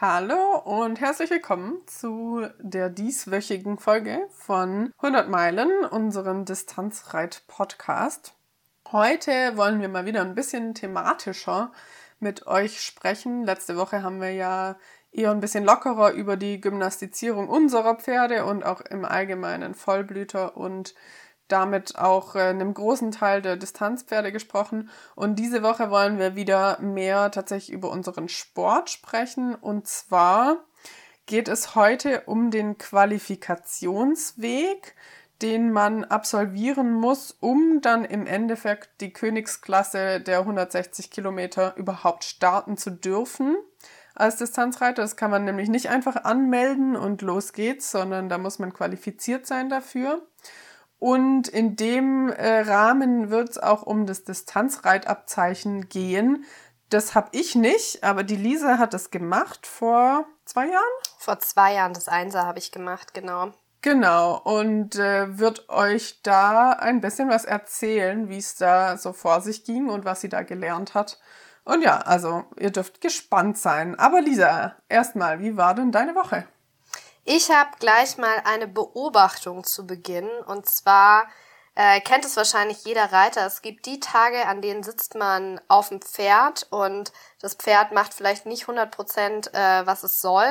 Hallo und herzlich willkommen zu der dieswöchigen Folge von 100 Meilen, unserem Distanzreit-Podcast. Heute wollen wir mal wieder ein bisschen thematischer mit euch sprechen. Letzte Woche haben wir ja eher ein bisschen lockerer über die Gymnastizierung unserer Pferde und auch im Allgemeinen Vollblüter und damit auch äh, einem großen Teil der Distanzpferde gesprochen. Und diese Woche wollen wir wieder mehr tatsächlich über unseren Sport sprechen. Und zwar geht es heute um den Qualifikationsweg, den man absolvieren muss, um dann im Endeffekt die Königsklasse der 160 Kilometer überhaupt starten zu dürfen als Distanzreiter. Das kann man nämlich nicht einfach anmelden und los geht's, sondern da muss man qualifiziert sein dafür. Und in dem äh, Rahmen wird es auch um das Distanzreitabzeichen gehen. Das habe ich nicht, aber die Lisa hat das gemacht vor zwei Jahren. Vor zwei Jahren, das Einser habe ich gemacht, genau. Genau, und äh, wird euch da ein bisschen was erzählen, wie es da so vor sich ging und was sie da gelernt hat. Und ja, also ihr dürft gespannt sein. Aber Lisa, erstmal, wie war denn deine Woche? Ich habe gleich mal eine Beobachtung zu Beginn. Und zwar äh, kennt es wahrscheinlich jeder Reiter. Es gibt die Tage, an denen sitzt man auf dem Pferd und das Pferd macht vielleicht nicht 100 Prozent, äh, was es soll.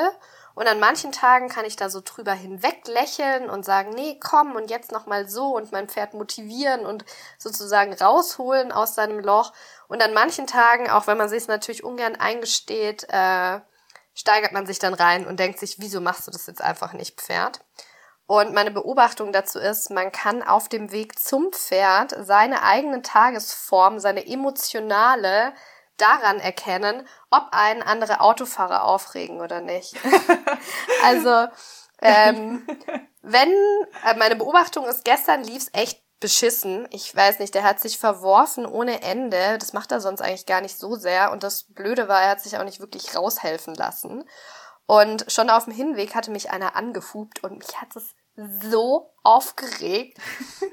Und an manchen Tagen kann ich da so drüber hinweg lächeln und sagen, nee, komm und jetzt nochmal so und mein Pferd motivieren und sozusagen rausholen aus seinem Loch. Und an manchen Tagen, auch wenn man sich es natürlich ungern eingesteht, äh, steigert man sich dann rein und denkt sich, wieso machst du das jetzt einfach nicht, Pferd? Und meine Beobachtung dazu ist, man kann auf dem Weg zum Pferd seine eigene Tagesform, seine emotionale daran erkennen, ob einen andere Autofahrer aufregen oder nicht. also, ähm, wenn, äh, meine Beobachtung ist, gestern lief's echt beschissen. Ich weiß nicht, der hat sich verworfen ohne Ende. Das macht er sonst eigentlich gar nicht so sehr. Und das Blöde war, er hat sich auch nicht wirklich raushelfen lassen. Und schon auf dem Hinweg hatte mich einer angefubt und mich hat es so aufgeregt.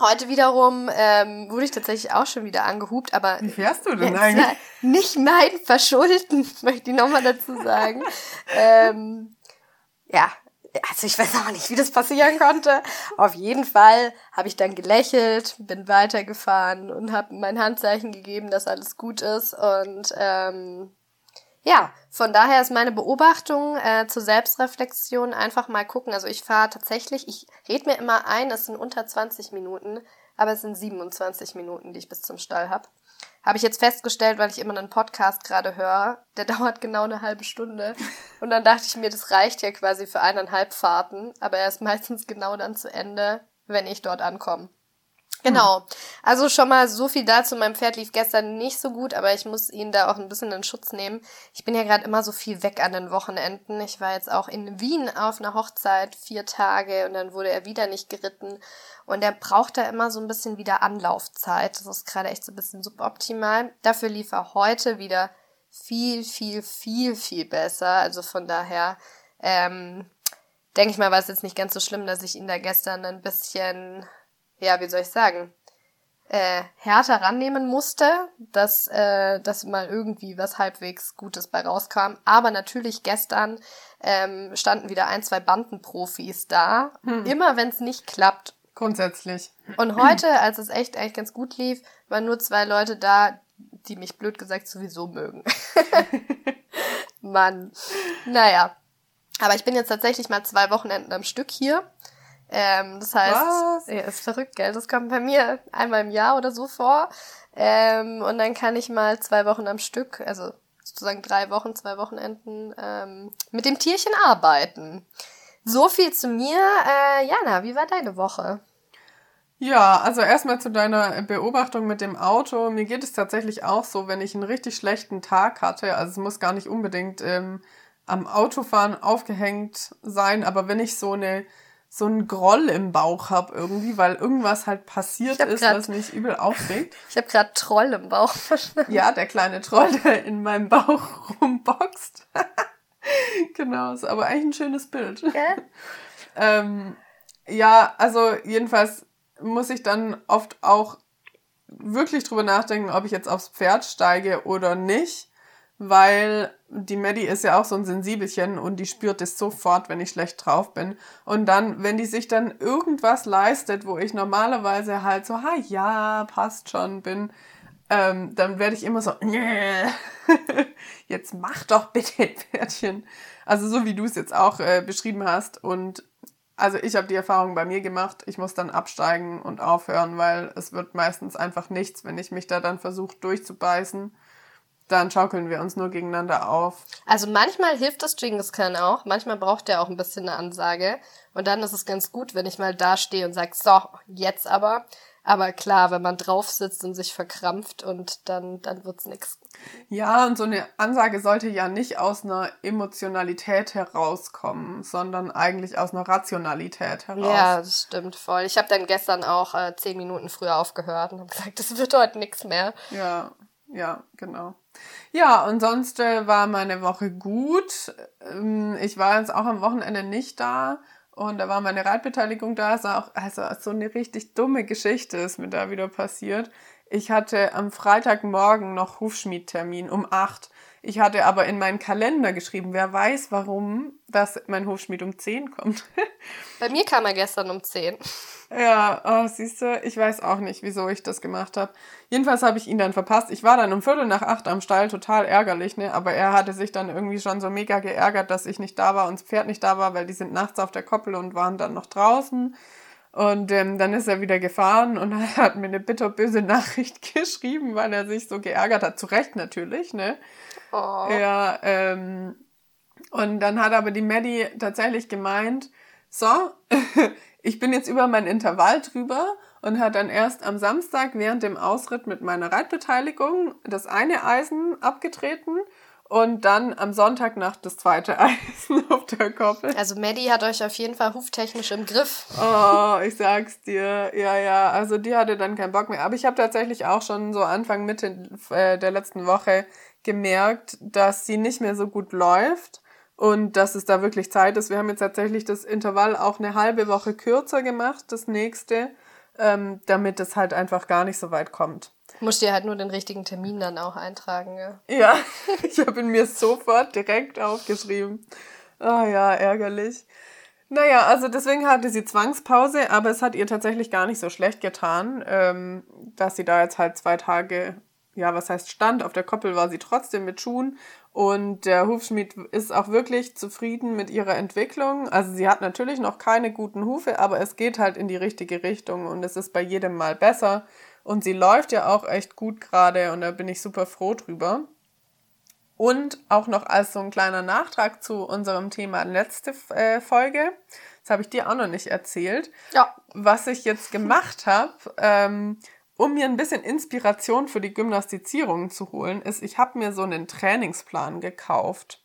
Heute wiederum ähm, wurde ich tatsächlich auch schon wieder angehupt, aber wie fährst du denn eigentlich? Nicht mein Verschulden, möchte ich nochmal dazu sagen. ähm, ja, also ich weiß auch nicht, wie das passieren konnte. Auf jeden Fall habe ich dann gelächelt, bin weitergefahren und habe mein Handzeichen gegeben, dass alles gut ist. Und ähm, ja, von daher ist meine Beobachtung äh, zur Selbstreflexion einfach mal gucken. Also ich fahre tatsächlich, ich red mir immer ein, es sind unter 20 Minuten, aber es sind 27 Minuten, die ich bis zum Stall habe. Habe ich jetzt festgestellt, weil ich immer einen Podcast gerade höre. Der dauert genau eine halbe Stunde. Und dann dachte ich mir, das reicht ja quasi für eineinhalb Fahrten. Aber er ist meistens genau dann zu Ende, wenn ich dort ankomme. Genau. Also schon mal so viel dazu. Mein Pferd lief gestern nicht so gut, aber ich muss ihn da auch ein bisschen in Schutz nehmen. Ich bin ja gerade immer so viel weg an den Wochenenden. Ich war jetzt auch in Wien auf einer Hochzeit vier Tage und dann wurde er wieder nicht geritten. Und er braucht da immer so ein bisschen wieder Anlaufzeit. Das ist gerade echt so ein bisschen suboptimal. Dafür lief er heute wieder viel, viel, viel, viel besser. Also von daher, ähm, denke ich mal, war es jetzt nicht ganz so schlimm, dass ich ihn da gestern ein bisschen ja, wie soll ich sagen, äh, härter rannehmen musste, dass, äh, dass mal irgendwie was halbwegs Gutes bei rauskam. Aber natürlich gestern ähm, standen wieder ein, zwei Bandenprofis da. Hm. Immer wenn es nicht klappt. Grundsätzlich. Und heute, als es echt eigentlich ganz gut lief, waren nur zwei Leute da, die mich blöd gesagt sowieso mögen. Mann. Naja. Aber ich bin jetzt tatsächlich mal zwei Wochenenden am Stück hier. Ähm, das heißt, Was? ja, ist verrückt, gell? Das kommt bei mir einmal im Jahr oder so vor. Ähm, und dann kann ich mal zwei Wochen am Stück, also sozusagen drei Wochen, zwei Wochenenden, ähm, mit dem Tierchen arbeiten. So viel zu mir. Äh, Jana, wie war deine Woche? Ja, also erstmal zu deiner Beobachtung mit dem Auto. Mir geht es tatsächlich auch so, wenn ich einen richtig schlechten Tag hatte, also es muss gar nicht unbedingt ähm, am Autofahren aufgehängt sein, aber wenn ich so eine so einen Groll im Bauch habe irgendwie, weil irgendwas halt passiert ist, grad, was mich übel aufregt. Ich habe gerade Troll im Bauch verstanden. Ja, der kleine Troll, der in meinem Bauch rumboxt. genau, ist aber eigentlich ein schönes Bild. Okay. ähm, ja, also jedenfalls muss ich dann oft auch wirklich drüber nachdenken, ob ich jetzt aufs Pferd steige oder nicht, weil die Maddie ist ja auch so ein Sensibelchen und die spürt es sofort, wenn ich schlecht drauf bin. Und dann, wenn die sich dann irgendwas leistet, wo ich normalerweise halt so, ha ja, passt schon bin, ähm, dann werde ich immer so, jetzt mach doch bitte, Pferdchen. Also so wie du es jetzt auch äh, beschrieben hast. Und also ich habe die Erfahrung bei mir gemacht, ich muss dann absteigen und aufhören, weil es wird meistens einfach nichts, wenn ich mich da dann versuche durchzubeißen dann schaukeln wir uns nur gegeneinander auf. Also manchmal hilft das Genghis Khan auch, manchmal braucht er auch ein bisschen eine Ansage. Und dann ist es ganz gut, wenn ich mal da stehe und sage, so, jetzt aber. Aber klar, wenn man drauf sitzt und sich verkrampft und dann, dann wird's nix. Ja, und so eine Ansage sollte ja nicht aus einer Emotionalität herauskommen, sondern eigentlich aus einer Rationalität heraus. Ja, das stimmt voll. Ich habe dann gestern auch äh, zehn Minuten früher aufgehört und habe gesagt, das wird heute nix mehr. Ja, ja, genau. Ja, und sonst äh, war meine Woche gut. Ähm, ich war jetzt auch am Wochenende nicht da. Und da war meine Reitbeteiligung da. Es auch, also so eine richtig dumme Geschichte ist mir da wieder passiert. Ich hatte am Freitagmorgen noch Hufschmiedtermin um acht. Ich hatte aber in meinen Kalender geschrieben, wer weiß, warum dass mein Hofschmied um 10 kommt. Bei mir kam er gestern um 10. Ja, oh, siehst du, ich weiß auch nicht, wieso ich das gemacht habe. Jedenfalls habe ich ihn dann verpasst. Ich war dann um Viertel nach acht am Stall, total ärgerlich, ne? Aber er hatte sich dann irgendwie schon so mega geärgert, dass ich nicht da war und das Pferd nicht da war, weil die sind nachts auf der Koppel und waren dann noch draußen. Und ähm, dann ist er wieder gefahren und hat mir eine bitterböse Nachricht geschrieben, weil er sich so geärgert hat. Zu Recht natürlich, ne? Oh. Ja, ähm, und dann hat aber die Maddie tatsächlich gemeint, so, ich bin jetzt über mein Intervall drüber und hat dann erst am Samstag während dem Ausritt mit meiner Reitbeteiligung das eine Eisen abgetreten und dann am Sonntagnacht das zweite Eisen auf der Koppel. Also Maddie hat euch auf jeden Fall huftechnisch im Griff. Oh, ich sag's dir. Ja, ja, also die hatte dann keinen Bock mehr. Aber ich habe tatsächlich auch schon so Anfang Mitte äh, der letzten Woche gemerkt, dass sie nicht mehr so gut läuft und dass es da wirklich Zeit ist. Wir haben jetzt tatsächlich das Intervall auch eine halbe Woche kürzer gemacht, das nächste, ähm, damit es halt einfach gar nicht so weit kommt. Musst dir halt nur den richtigen Termin dann auch eintragen, ja. Ja, ich habe ihn mir sofort direkt aufgeschrieben. Ah oh ja, ärgerlich. Naja, also deswegen hatte sie Zwangspause, aber es hat ihr tatsächlich gar nicht so schlecht getan, ähm, dass sie da jetzt halt zwei Tage, ja, was heißt stand, auf der Koppel war sie trotzdem mit Schuhen und der Hufschmied ist auch wirklich zufrieden mit ihrer Entwicklung. Also sie hat natürlich noch keine guten Hufe, aber es geht halt in die richtige Richtung und es ist bei jedem Mal besser. Und sie läuft ja auch echt gut gerade und da bin ich super froh drüber. Und auch noch als so ein kleiner Nachtrag zu unserem Thema letzte äh, Folge. Das habe ich dir auch noch nicht erzählt. Ja. Was ich jetzt gemacht habe, ähm, um mir ein bisschen Inspiration für die Gymnastizierung zu holen, ist, ich habe mir so einen Trainingsplan gekauft.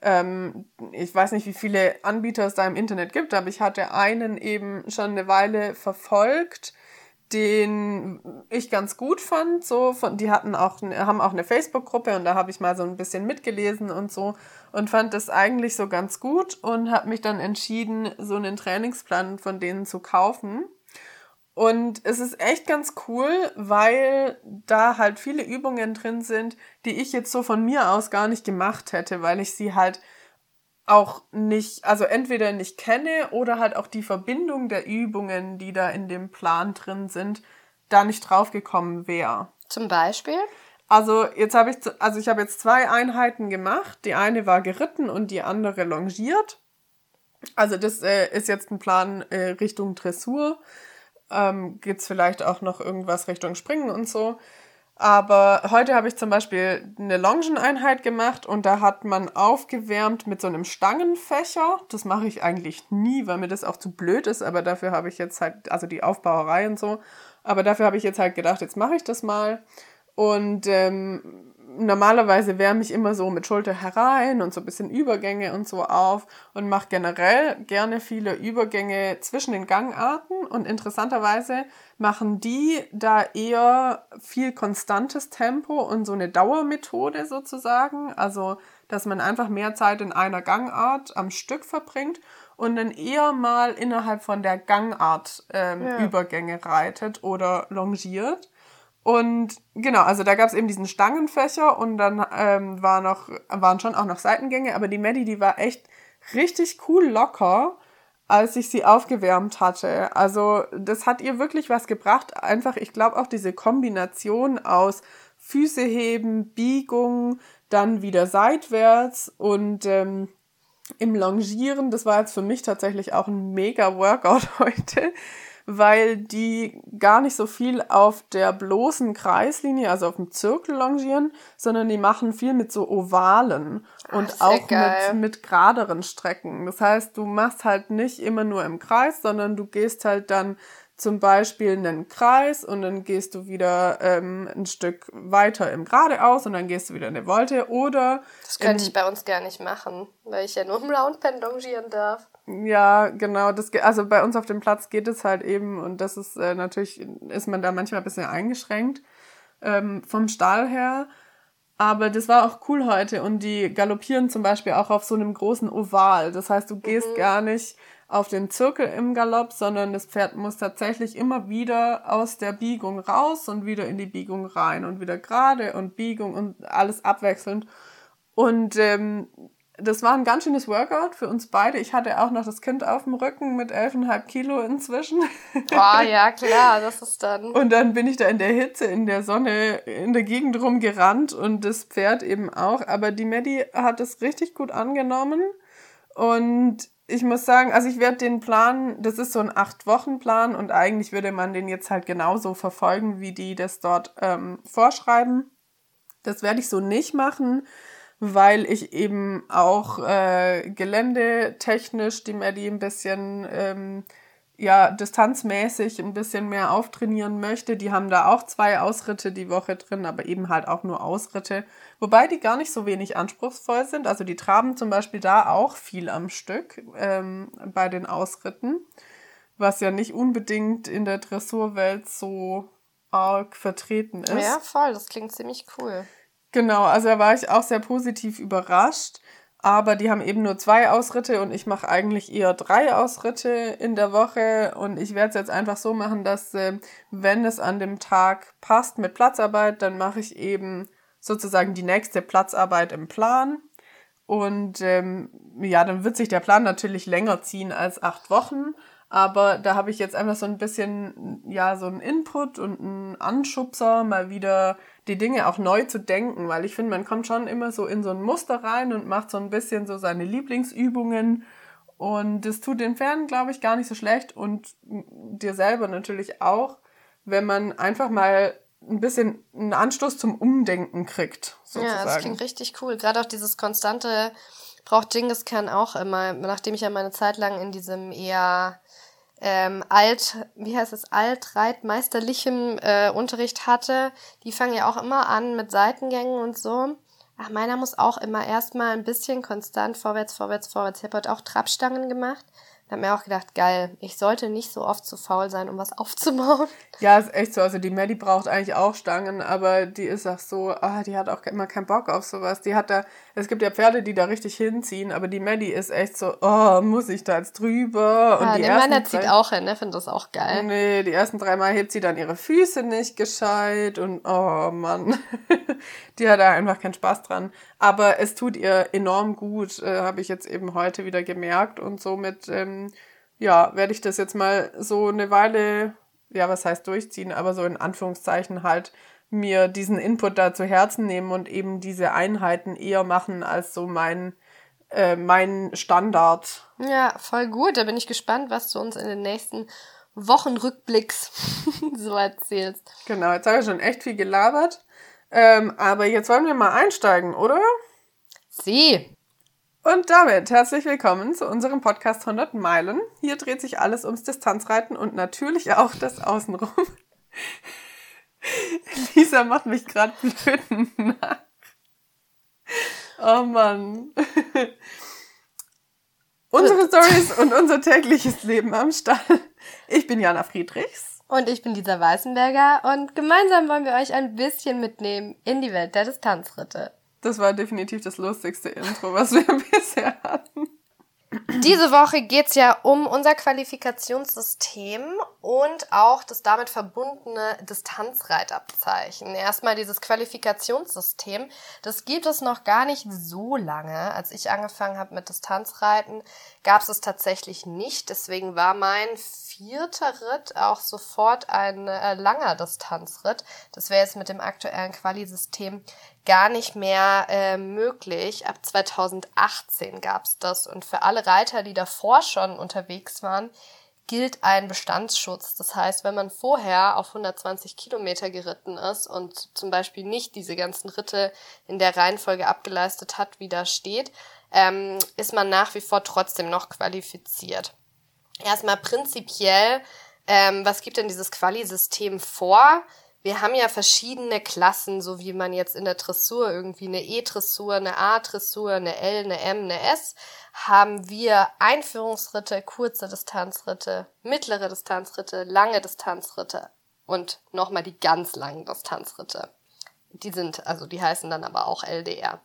Ähm, ich weiß nicht, wie viele Anbieter es da im Internet gibt, aber ich hatte einen eben schon eine Weile verfolgt, den ich ganz gut fand. So, von, die hatten auch, haben auch eine Facebook-Gruppe und da habe ich mal so ein bisschen mitgelesen und so und fand das eigentlich so ganz gut und habe mich dann entschieden, so einen Trainingsplan von denen zu kaufen. Und es ist echt ganz cool, weil da halt viele Übungen drin sind, die ich jetzt so von mir aus gar nicht gemacht hätte, weil ich sie halt auch nicht, also entweder nicht kenne oder halt auch die Verbindung der Übungen, die da in dem Plan drin sind, da nicht draufgekommen wäre. Zum Beispiel? Also jetzt habe ich, also ich habe jetzt zwei Einheiten gemacht. Die eine war geritten und die andere longiert. Also das äh, ist jetzt ein Plan äh, Richtung Dressur ähm, geht es vielleicht auch noch irgendwas Richtung Springen und so. Aber heute habe ich zum Beispiel eine Longeneinheit gemacht und da hat man aufgewärmt mit so einem Stangenfächer. Das mache ich eigentlich nie, weil mir das auch zu blöd ist, aber dafür habe ich jetzt halt, also die Aufbauerei und so, aber dafür habe ich jetzt halt gedacht, jetzt mache ich das mal. Und ähm, normalerweise wärme ich immer so mit Schulter herein und so ein bisschen Übergänge und so auf und mache generell gerne viele Übergänge zwischen den Gangarten und interessanterweise machen die da eher viel konstantes Tempo und so eine Dauermethode sozusagen, also dass man einfach mehr Zeit in einer Gangart am Stück verbringt und dann eher mal innerhalb von der Gangart ähm, ja. Übergänge reitet oder longiert. Und genau, also da gab es eben diesen Stangenfächer und dann ähm, war noch, waren schon auch noch Seitengänge, aber die Maddie, die war echt richtig cool locker, als ich sie aufgewärmt hatte. Also das hat ihr wirklich was gebracht. Einfach, ich glaube auch diese Kombination aus Füße heben, Biegung, dann wieder seitwärts und ähm, im Longieren, das war jetzt für mich tatsächlich auch ein mega Workout heute weil die gar nicht so viel auf der bloßen Kreislinie, also auf dem Zirkel longieren, sondern die machen viel mit so Ovalen und Ach, auch mit, mit geraderen Strecken. Das heißt, du machst halt nicht immer nur im Kreis, sondern du gehst halt dann zum Beispiel einen Kreis und dann gehst du wieder ähm, ein Stück weiter im Geradeaus und dann gehst du wieder eine Volte oder. Das könnte ich bei uns gar nicht machen, weil ich ja nur im Roundpen longieren darf. Ja, genau. Das, also bei uns auf dem Platz geht es halt eben und das ist äh, natürlich, ist man da manchmal ein bisschen eingeschränkt ähm, vom Stall her. Aber das war auch cool heute und die galoppieren zum Beispiel auch auf so einem großen Oval. Das heißt, du gehst mhm. gar nicht auf den Zirkel im Galopp, sondern das Pferd muss tatsächlich immer wieder aus der Biegung raus und wieder in die Biegung rein und wieder gerade und Biegung und alles abwechselnd. Und ähm, das war ein ganz schönes Workout für uns beide. Ich hatte auch noch das Kind auf dem Rücken mit 11,5 Kilo inzwischen. Boah, ja, klar, das ist dann. Und dann bin ich da in der Hitze, in der Sonne, in der Gegend rumgerannt und das Pferd eben auch. Aber die Maddie hat es richtig gut angenommen. Und ich muss sagen, also ich werde den Plan, das ist so ein Acht-Wochen-Plan und eigentlich würde man den jetzt halt genauso verfolgen, wie die das dort ähm, vorschreiben. Das werde ich so nicht machen weil ich eben auch äh, geländetechnisch die Maddie ein bisschen ähm, ja distanzmäßig ein bisschen mehr auftrainieren möchte. Die haben da auch zwei Ausritte die Woche drin, aber eben halt auch nur Ausritte, wobei die gar nicht so wenig anspruchsvoll sind. Also die traben zum Beispiel da auch viel am Stück ähm, bei den Ausritten, was ja nicht unbedingt in der Dressurwelt so arg vertreten ist. Ja, voll, das klingt ziemlich cool. Genau, also da war ich auch sehr positiv überrascht. Aber die haben eben nur zwei Ausritte und ich mache eigentlich eher drei Ausritte in der Woche. Und ich werde es jetzt einfach so machen, dass äh, wenn es an dem Tag passt mit Platzarbeit, dann mache ich eben sozusagen die nächste Platzarbeit im Plan. Und ähm, ja, dann wird sich der Plan natürlich länger ziehen als acht Wochen. Aber da habe ich jetzt einfach so ein bisschen, ja, so einen Input und einen Anschubser, mal wieder die Dinge auch neu zu denken, weil ich finde, man kommt schon immer so in so ein Muster rein und macht so ein bisschen so seine Lieblingsübungen. Und das tut den Pferden, glaube ich, gar nicht so schlecht und dir selber natürlich auch, wenn man einfach mal ein bisschen einen Anstoß zum Umdenken kriegt. Sozusagen. Ja, das klingt richtig cool. Gerade auch dieses konstante braucht Genghis Khan auch immer, nachdem ich ja meine Zeit lang in diesem eher ähm, alt, wie heißt es, altreitmeisterlichem äh, Unterricht hatte, die fangen ja auch immer an mit Seitengängen und so. Ach, meiner muss auch immer erstmal ein bisschen konstant vorwärts, vorwärts, vorwärts. Ich habe heute auch Trabstangen gemacht. Da habe mir auch gedacht, geil, ich sollte nicht so oft zu faul sein, um was aufzubauen. Ja, ist echt so. Also die Maddie braucht eigentlich auch Stangen, aber die ist auch so, ah, die hat auch immer keinen Bock auf sowas. Die hat da, es gibt ja Pferde, die da richtig hinziehen, aber die Maddie ist echt so, oh, muss ich da jetzt drüber? Und ja, die der Mann zieht auch hin, ne? Finde das auch geil. Nee, die ersten drei Mal hebt sie dann ihre Füße nicht gescheit und oh Mann. die hat da einfach keinen Spaß dran. Aber es tut ihr enorm gut, äh, habe ich jetzt eben heute wieder gemerkt und somit, ähm, ja, werde ich das jetzt mal so eine Weile, ja, was heißt durchziehen, aber so in Anführungszeichen halt mir diesen Input da zu Herzen nehmen und eben diese Einheiten eher machen als so mein, äh, mein Standard. Ja, voll gut. Da bin ich gespannt, was du uns in den nächsten Wochenrückblicks so erzählst. Genau, jetzt habe ich schon echt viel gelabert. Ähm, aber jetzt wollen wir mal einsteigen, oder? Sie. Und damit herzlich willkommen zu unserem Podcast 100 Meilen. Hier dreht sich alles ums Distanzreiten und natürlich auch das Außenrum. Lisa macht mich gerade blöd nach. Oh Mann. Unsere Stories und unser tägliches Leben am Stall. Ich bin Jana Friedrichs. Und ich bin Lisa Weißenberger und gemeinsam wollen wir euch ein bisschen mitnehmen in die Welt der Distanzritte. Das war definitiv das lustigste Intro, was wir bisher hatten. Diese Woche geht's ja um unser Qualifikationssystem und auch das damit verbundene Distanzreitabzeichen. Erstmal dieses Qualifikationssystem, das gibt es noch gar nicht so lange. Als ich angefangen habe mit Distanzreiten, gab es es tatsächlich nicht. Deswegen war mein vierter Ritt auch sofort ein äh, langer Distanzritt. Das wäre jetzt mit dem aktuellen Quali-System gar nicht mehr äh, möglich. Ab 2018 gab es das. Und für alle Reiter, die davor schon unterwegs waren, gilt ein Bestandsschutz. Das heißt, wenn man vorher auf 120 Kilometer geritten ist und zum Beispiel nicht diese ganzen Ritte in der Reihenfolge abgeleistet hat, wie da steht, ähm, ist man nach wie vor trotzdem noch qualifiziert. Erstmal prinzipiell, ähm, was gibt denn dieses Quali-System vor? wir haben ja verschiedene Klassen, so wie man jetzt in der Dressur irgendwie eine E-Dressur, eine A-Dressur, eine L, eine M, eine S, haben wir Einführungsritte, kurze Distanzritte, mittlere Distanzritte, lange Distanzritte und nochmal die ganz langen Distanzritte. Die sind, also die heißen dann aber auch LDR.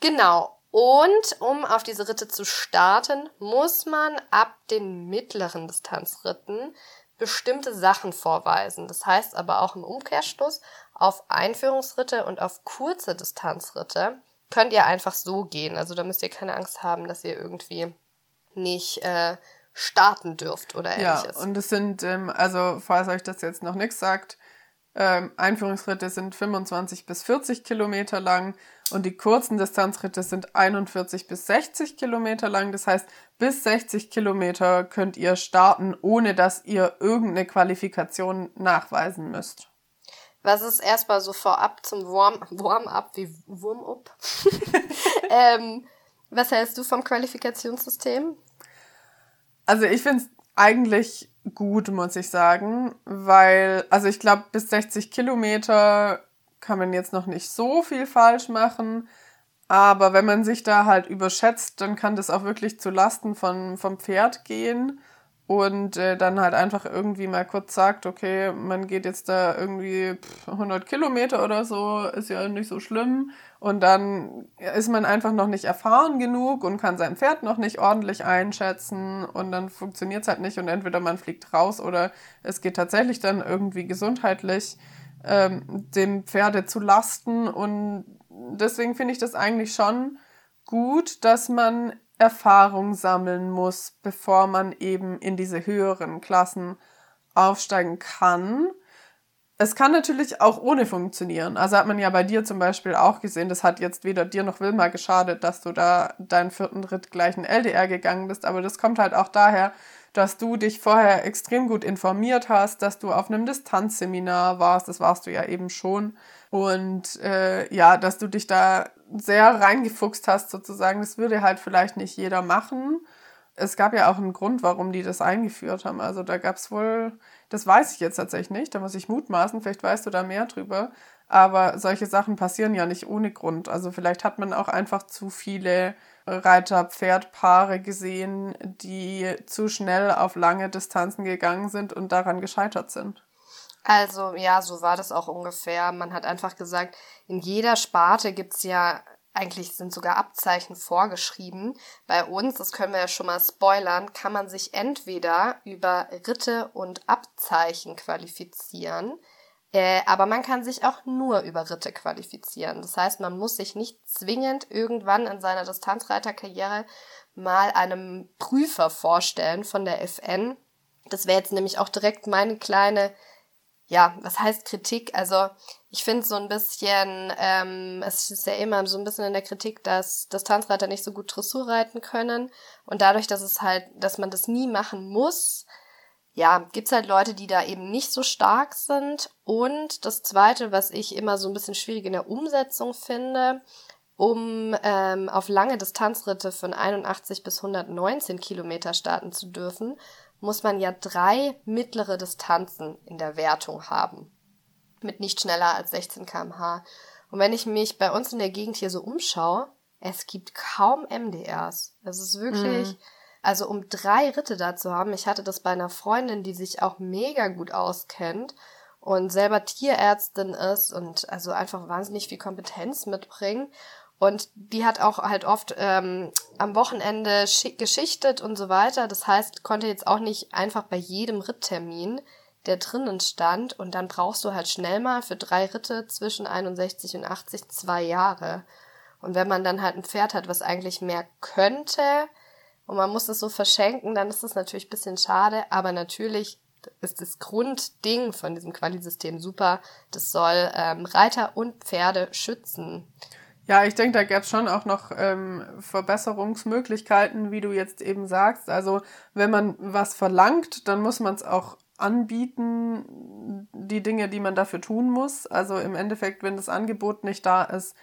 Genau. Und um auf diese Ritte zu starten, muss man ab den mittleren Distanzritten bestimmte Sachen vorweisen. Das heißt aber auch im Umkehrschluss, auf Einführungsritte und auf kurze Distanzritte könnt ihr einfach so gehen. Also da müsst ihr keine Angst haben, dass ihr irgendwie nicht äh, starten dürft oder ähnliches. Ja, und es sind, ähm, also falls euch das jetzt noch nichts sagt, ähm, Einführungsritte sind 25 bis 40 Kilometer lang und die kurzen Distanzritte sind 41 bis 60 Kilometer lang. Das heißt, bis 60 Kilometer könnt ihr starten, ohne dass ihr irgendeine Qualifikation nachweisen müsst. Was ist erstmal so vorab zum Warm-up, wie Wurm-up? ähm, was hältst du vom Qualifikationssystem? Also ich finde es eigentlich gut, muss ich sagen, weil, also ich glaube, bis 60 Kilometer kann man jetzt noch nicht so viel falsch machen. Aber wenn man sich da halt überschätzt, dann kann das auch wirklich zu Lasten von, vom Pferd gehen. Und äh, dann halt einfach irgendwie mal kurz sagt, okay, man geht jetzt da irgendwie 100 Kilometer oder so, ist ja nicht so schlimm. Und dann ist man einfach noch nicht erfahren genug und kann sein Pferd noch nicht ordentlich einschätzen. Und dann funktioniert es halt nicht und entweder man fliegt raus oder es geht tatsächlich dann irgendwie gesundheitlich ähm, dem Pferde zu lasten und deswegen finde ich das eigentlich schon gut, dass man Erfahrung sammeln muss, bevor man eben in diese höheren Klassen aufsteigen kann. Es kann natürlich auch ohne funktionieren. Also hat man ja bei dir zum Beispiel auch gesehen, das hat jetzt weder dir noch Wilma geschadet, dass du da deinen vierten Ritt gleich in LDR gegangen bist. Aber das kommt halt auch daher, dass du dich vorher extrem gut informiert hast, dass du auf einem Distanzseminar warst. Das warst du ja eben schon. Und äh, ja, dass du dich da sehr reingefuchst hast sozusagen. Das würde halt vielleicht nicht jeder machen es gab ja auch einen Grund, warum die das eingeführt haben. Also da gab es wohl, das weiß ich jetzt tatsächlich nicht, da muss ich mutmaßen, vielleicht weißt du da mehr drüber. Aber solche Sachen passieren ja nicht ohne Grund. Also vielleicht hat man auch einfach zu viele Reiter-Pferd-Paare gesehen, die zu schnell auf lange Distanzen gegangen sind und daran gescheitert sind. Also ja, so war das auch ungefähr. Man hat einfach gesagt, in jeder Sparte gibt's ja eigentlich sind sogar Abzeichen vorgeschrieben. Bei uns, das können wir ja schon mal spoilern, kann man sich entweder über Ritte und Abzeichen qualifizieren, äh, aber man kann sich auch nur über Ritte qualifizieren. Das heißt, man muss sich nicht zwingend irgendwann in seiner Distanzreiterkarriere mal einem Prüfer vorstellen von der FN. Das wäre jetzt nämlich auch direkt meine kleine ja, was heißt Kritik? Also ich finde so ein bisschen, ähm, es ist ja immer so ein bisschen in der Kritik, dass Distanzreiter nicht so gut Dressur reiten können. Und dadurch, dass es halt, dass man das nie machen muss, ja, gibt's halt Leute, die da eben nicht so stark sind. Und das Zweite, was ich immer so ein bisschen schwierig in der Umsetzung finde, um ähm, auf lange Distanzritte von 81 bis 119 Kilometer starten zu dürfen, muss man ja drei mittlere Distanzen in der Wertung haben. Mit nicht schneller als 16 kmh. Und wenn ich mich bei uns in der Gegend hier so umschaue, es gibt kaum MDRs. Es ist wirklich, mhm. Also um drei Ritte da zu haben, ich hatte das bei einer Freundin, die sich auch mega gut auskennt und selber Tierärztin ist und also einfach wahnsinnig viel Kompetenz mitbringt. Und die hat auch halt oft ähm, am Wochenende geschichtet und so weiter. Das heißt, konnte jetzt auch nicht einfach bei jedem Ritttermin, der drinnen stand, und dann brauchst du halt schnell mal für drei Ritte zwischen 61 und 80 zwei Jahre. Und wenn man dann halt ein Pferd hat, was eigentlich mehr könnte, und man muss es so verschenken, dann ist das natürlich ein bisschen schade, aber natürlich ist das Grundding von diesem Quali-System super. Das soll ähm, Reiter und Pferde schützen. Ja, ich denke, da gäbe es schon auch noch ähm, Verbesserungsmöglichkeiten, wie du jetzt eben sagst. Also wenn man was verlangt, dann muss man es auch anbieten, die Dinge, die man dafür tun muss. Also im Endeffekt, wenn das Angebot nicht da ist,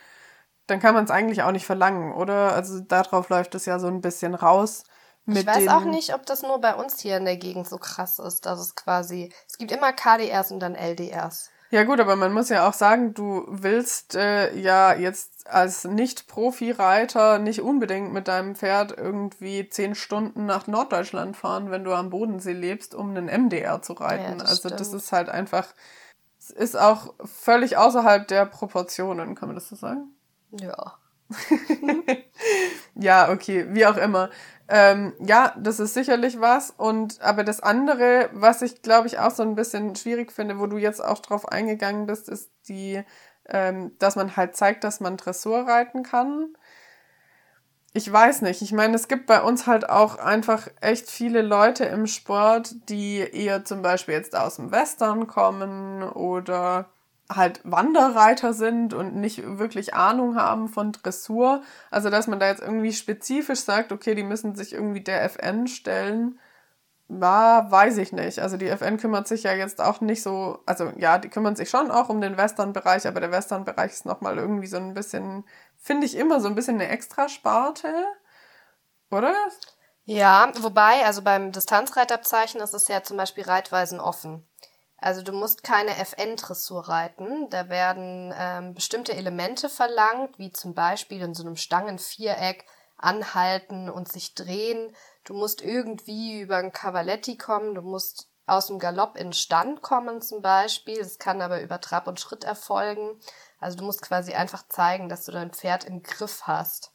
dann kann man es eigentlich auch nicht verlangen, oder? Also darauf läuft es ja so ein bisschen raus. ich weiß auch nicht, ob das nur bei uns hier in der Gegend so krass ist, dass es quasi, es gibt immer KDRs und dann LDRs. Ja gut, aber man muss ja auch sagen, du willst äh, ja jetzt als Nicht-Profi-Reiter nicht unbedingt mit deinem Pferd irgendwie zehn Stunden nach Norddeutschland fahren, wenn du am Bodensee lebst, um einen MDR zu reiten. Ja, das also stimmt. das ist halt einfach, es ist auch völlig außerhalb der Proportionen, kann man das so sagen? Ja. ja, okay, wie auch immer. Ähm, ja, das ist sicherlich was. Und aber das andere, was ich glaube ich auch so ein bisschen schwierig finde, wo du jetzt auch drauf eingegangen bist, ist die, ähm, dass man halt zeigt, dass man Dressur reiten kann. Ich weiß nicht. Ich meine, es gibt bei uns halt auch einfach echt viele Leute im Sport, die eher zum Beispiel jetzt aus dem Western kommen oder halt Wanderreiter sind und nicht wirklich Ahnung haben von Dressur. Also, dass man da jetzt irgendwie spezifisch sagt, okay, die müssen sich irgendwie der FN stellen, war, weiß ich nicht. Also, die FN kümmert sich ja jetzt auch nicht so, also ja, die kümmern sich schon auch um den Western-Bereich, aber der Western-Bereich ist nochmal irgendwie so ein bisschen, finde ich immer so ein bisschen eine Extrasparte, oder? Ja, wobei, also beim Distanzreitabzeichen ist es ja zum Beispiel Reitweisen offen. Also du musst keine FN-Dressur reiten. Da werden ähm, bestimmte Elemente verlangt, wie zum Beispiel in so einem Stangenviereck anhalten und sich drehen. Du musst irgendwie über ein Cavaletti kommen. Du musst aus dem Galopp in Stand kommen zum Beispiel. Das kann aber über Trab und Schritt erfolgen. Also du musst quasi einfach zeigen, dass du dein Pferd im Griff hast.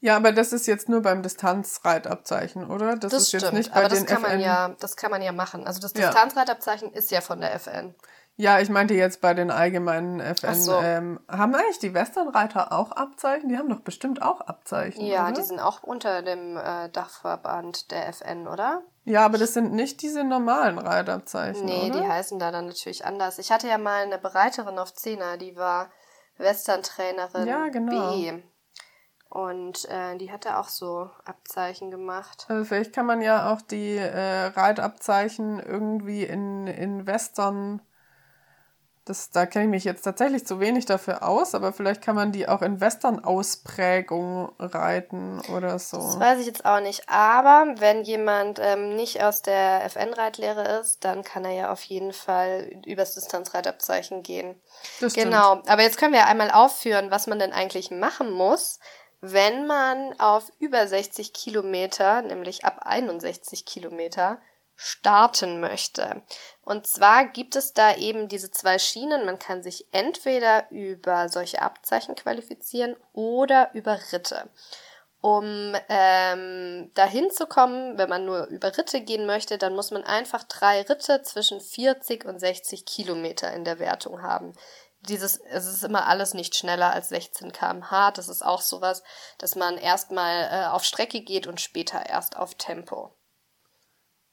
Ja, aber das ist jetzt nur beim Distanzreitabzeichen, oder? Das, das ist stimmt, jetzt nicht bei aber das den kann FN. man ja, das kann man ja machen. Also das Distanzreitabzeichen ja. ist ja von der FN. Ja, ich meinte jetzt bei den allgemeinen FN. So. Ähm, haben eigentlich die Westernreiter auch Abzeichen? Die haben doch bestimmt auch Abzeichen. Ja, oder? die sind auch unter dem äh, Dachverband der FN, oder? Ja, aber das sind nicht diese normalen Reitabzeichen. Nee, oder? die heißen da dann natürlich anders. Ich hatte ja mal eine Bereiterin auf Zehner, die war Western-Trainerin ja, genau. B. Und äh, die hatte auch so Abzeichen gemacht. Also vielleicht kann man ja auch die äh, Reitabzeichen irgendwie in, in Western. Das, da kenne ich mich jetzt tatsächlich zu wenig dafür aus, aber vielleicht kann man die auch in Western-Ausprägung reiten oder so. Das weiß ich jetzt auch nicht. Aber wenn jemand ähm, nicht aus der FN-Reitlehre ist, dann kann er ja auf jeden Fall übers Distanzreitabzeichen gehen. Das genau. Aber jetzt können wir einmal aufführen, was man denn eigentlich machen muss, wenn man auf über 60 Kilometer, nämlich ab 61 Kilometer, starten möchte. Und zwar gibt es da eben diese zwei Schienen. Man kann sich entweder über solche Abzeichen qualifizieren oder über Ritte. Um ähm, dahin zu kommen, wenn man nur über Ritte gehen möchte, dann muss man einfach drei Ritte zwischen 40 und 60 Kilometer in der Wertung haben dieses, es ist immer alles nicht schneller als 16 km/h. Das ist auch sowas, dass man erstmal äh, auf Strecke geht und später erst auf Tempo.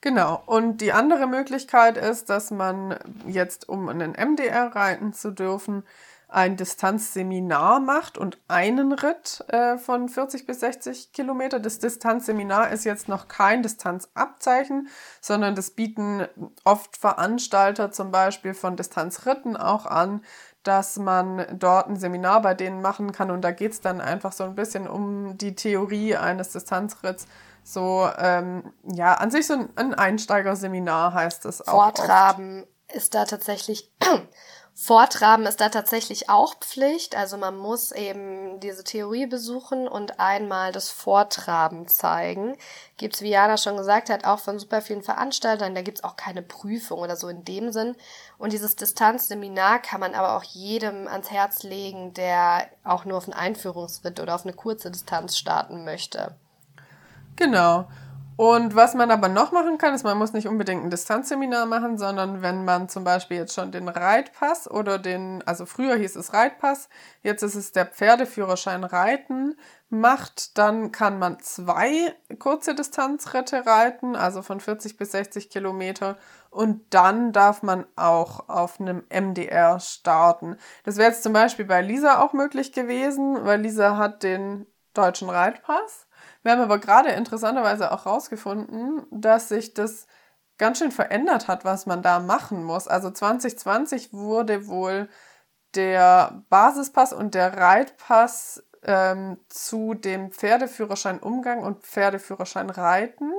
Genau. Und die andere Möglichkeit ist, dass man jetzt, um einen MDR reiten zu dürfen, ein Distanzseminar macht und einen Ritt äh, von 40 bis 60 Kilometer. Das Distanzseminar ist jetzt noch kein Distanzabzeichen, sondern das bieten oft Veranstalter zum Beispiel von Distanzritten auch an, dass man dort ein Seminar bei denen machen kann und da geht es dann einfach so ein bisschen um die Theorie eines Distanzritts. So, ähm, ja, an sich so ein, ein Einsteigerseminar heißt es auch. Vortraben oft. ist da tatsächlich Vortraben ist da tatsächlich auch Pflicht. Also man muss eben diese Theorie besuchen und einmal das Vortraben zeigen. Gibt's, wie Jana schon gesagt hat, auch von super vielen Veranstaltern. Da gibt's auch keine Prüfung oder so in dem Sinn. Und dieses Distanzseminar kann man aber auch jedem ans Herz legen, der auch nur auf einen Einführungsritt oder auf eine kurze Distanz starten möchte. Genau. Und was man aber noch machen kann, ist, man muss nicht unbedingt ein Distanzseminar machen, sondern wenn man zum Beispiel jetzt schon den Reitpass oder den, also früher hieß es Reitpass, jetzt ist es der Pferdeführerschein Reiten macht, dann kann man zwei kurze Distanzritte reiten, also von 40 bis 60 Kilometer. Und dann darf man auch auf einem MDR starten. Das wäre jetzt zum Beispiel bei Lisa auch möglich gewesen, weil Lisa hat den deutschen Reitpass. Wir haben aber gerade interessanterweise auch rausgefunden, dass sich das ganz schön verändert hat, was man da machen muss. Also 2020 wurde wohl der Basispass und der Reitpass ähm, zu dem Pferdeführerschein Umgang und Pferdeführerschein Reiten.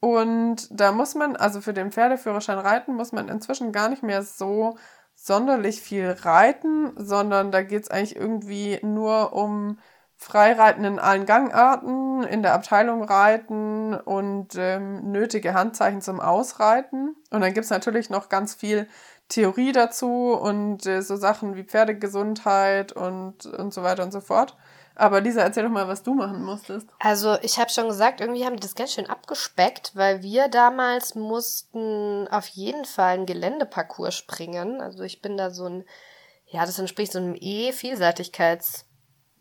Und da muss man, also für den Pferdeführerschein Reiten muss man inzwischen gar nicht mehr so sonderlich viel reiten, sondern da geht es eigentlich irgendwie nur um Freireiten in allen Gangarten, in der Abteilung reiten und ähm, nötige Handzeichen zum Ausreiten. Und dann gibt's natürlich noch ganz viel Theorie dazu und äh, so Sachen wie Pferdegesundheit und, und so weiter und so fort. Aber Lisa, erzähl doch mal, was du machen musstest. Also ich habe schon gesagt, irgendwie haben die das ganz schön abgespeckt, weil wir damals mussten auf jeden Fall einen Geländeparcours springen. Also ich bin da so ein, ja, das entspricht so einem E-Vielseitigkeits-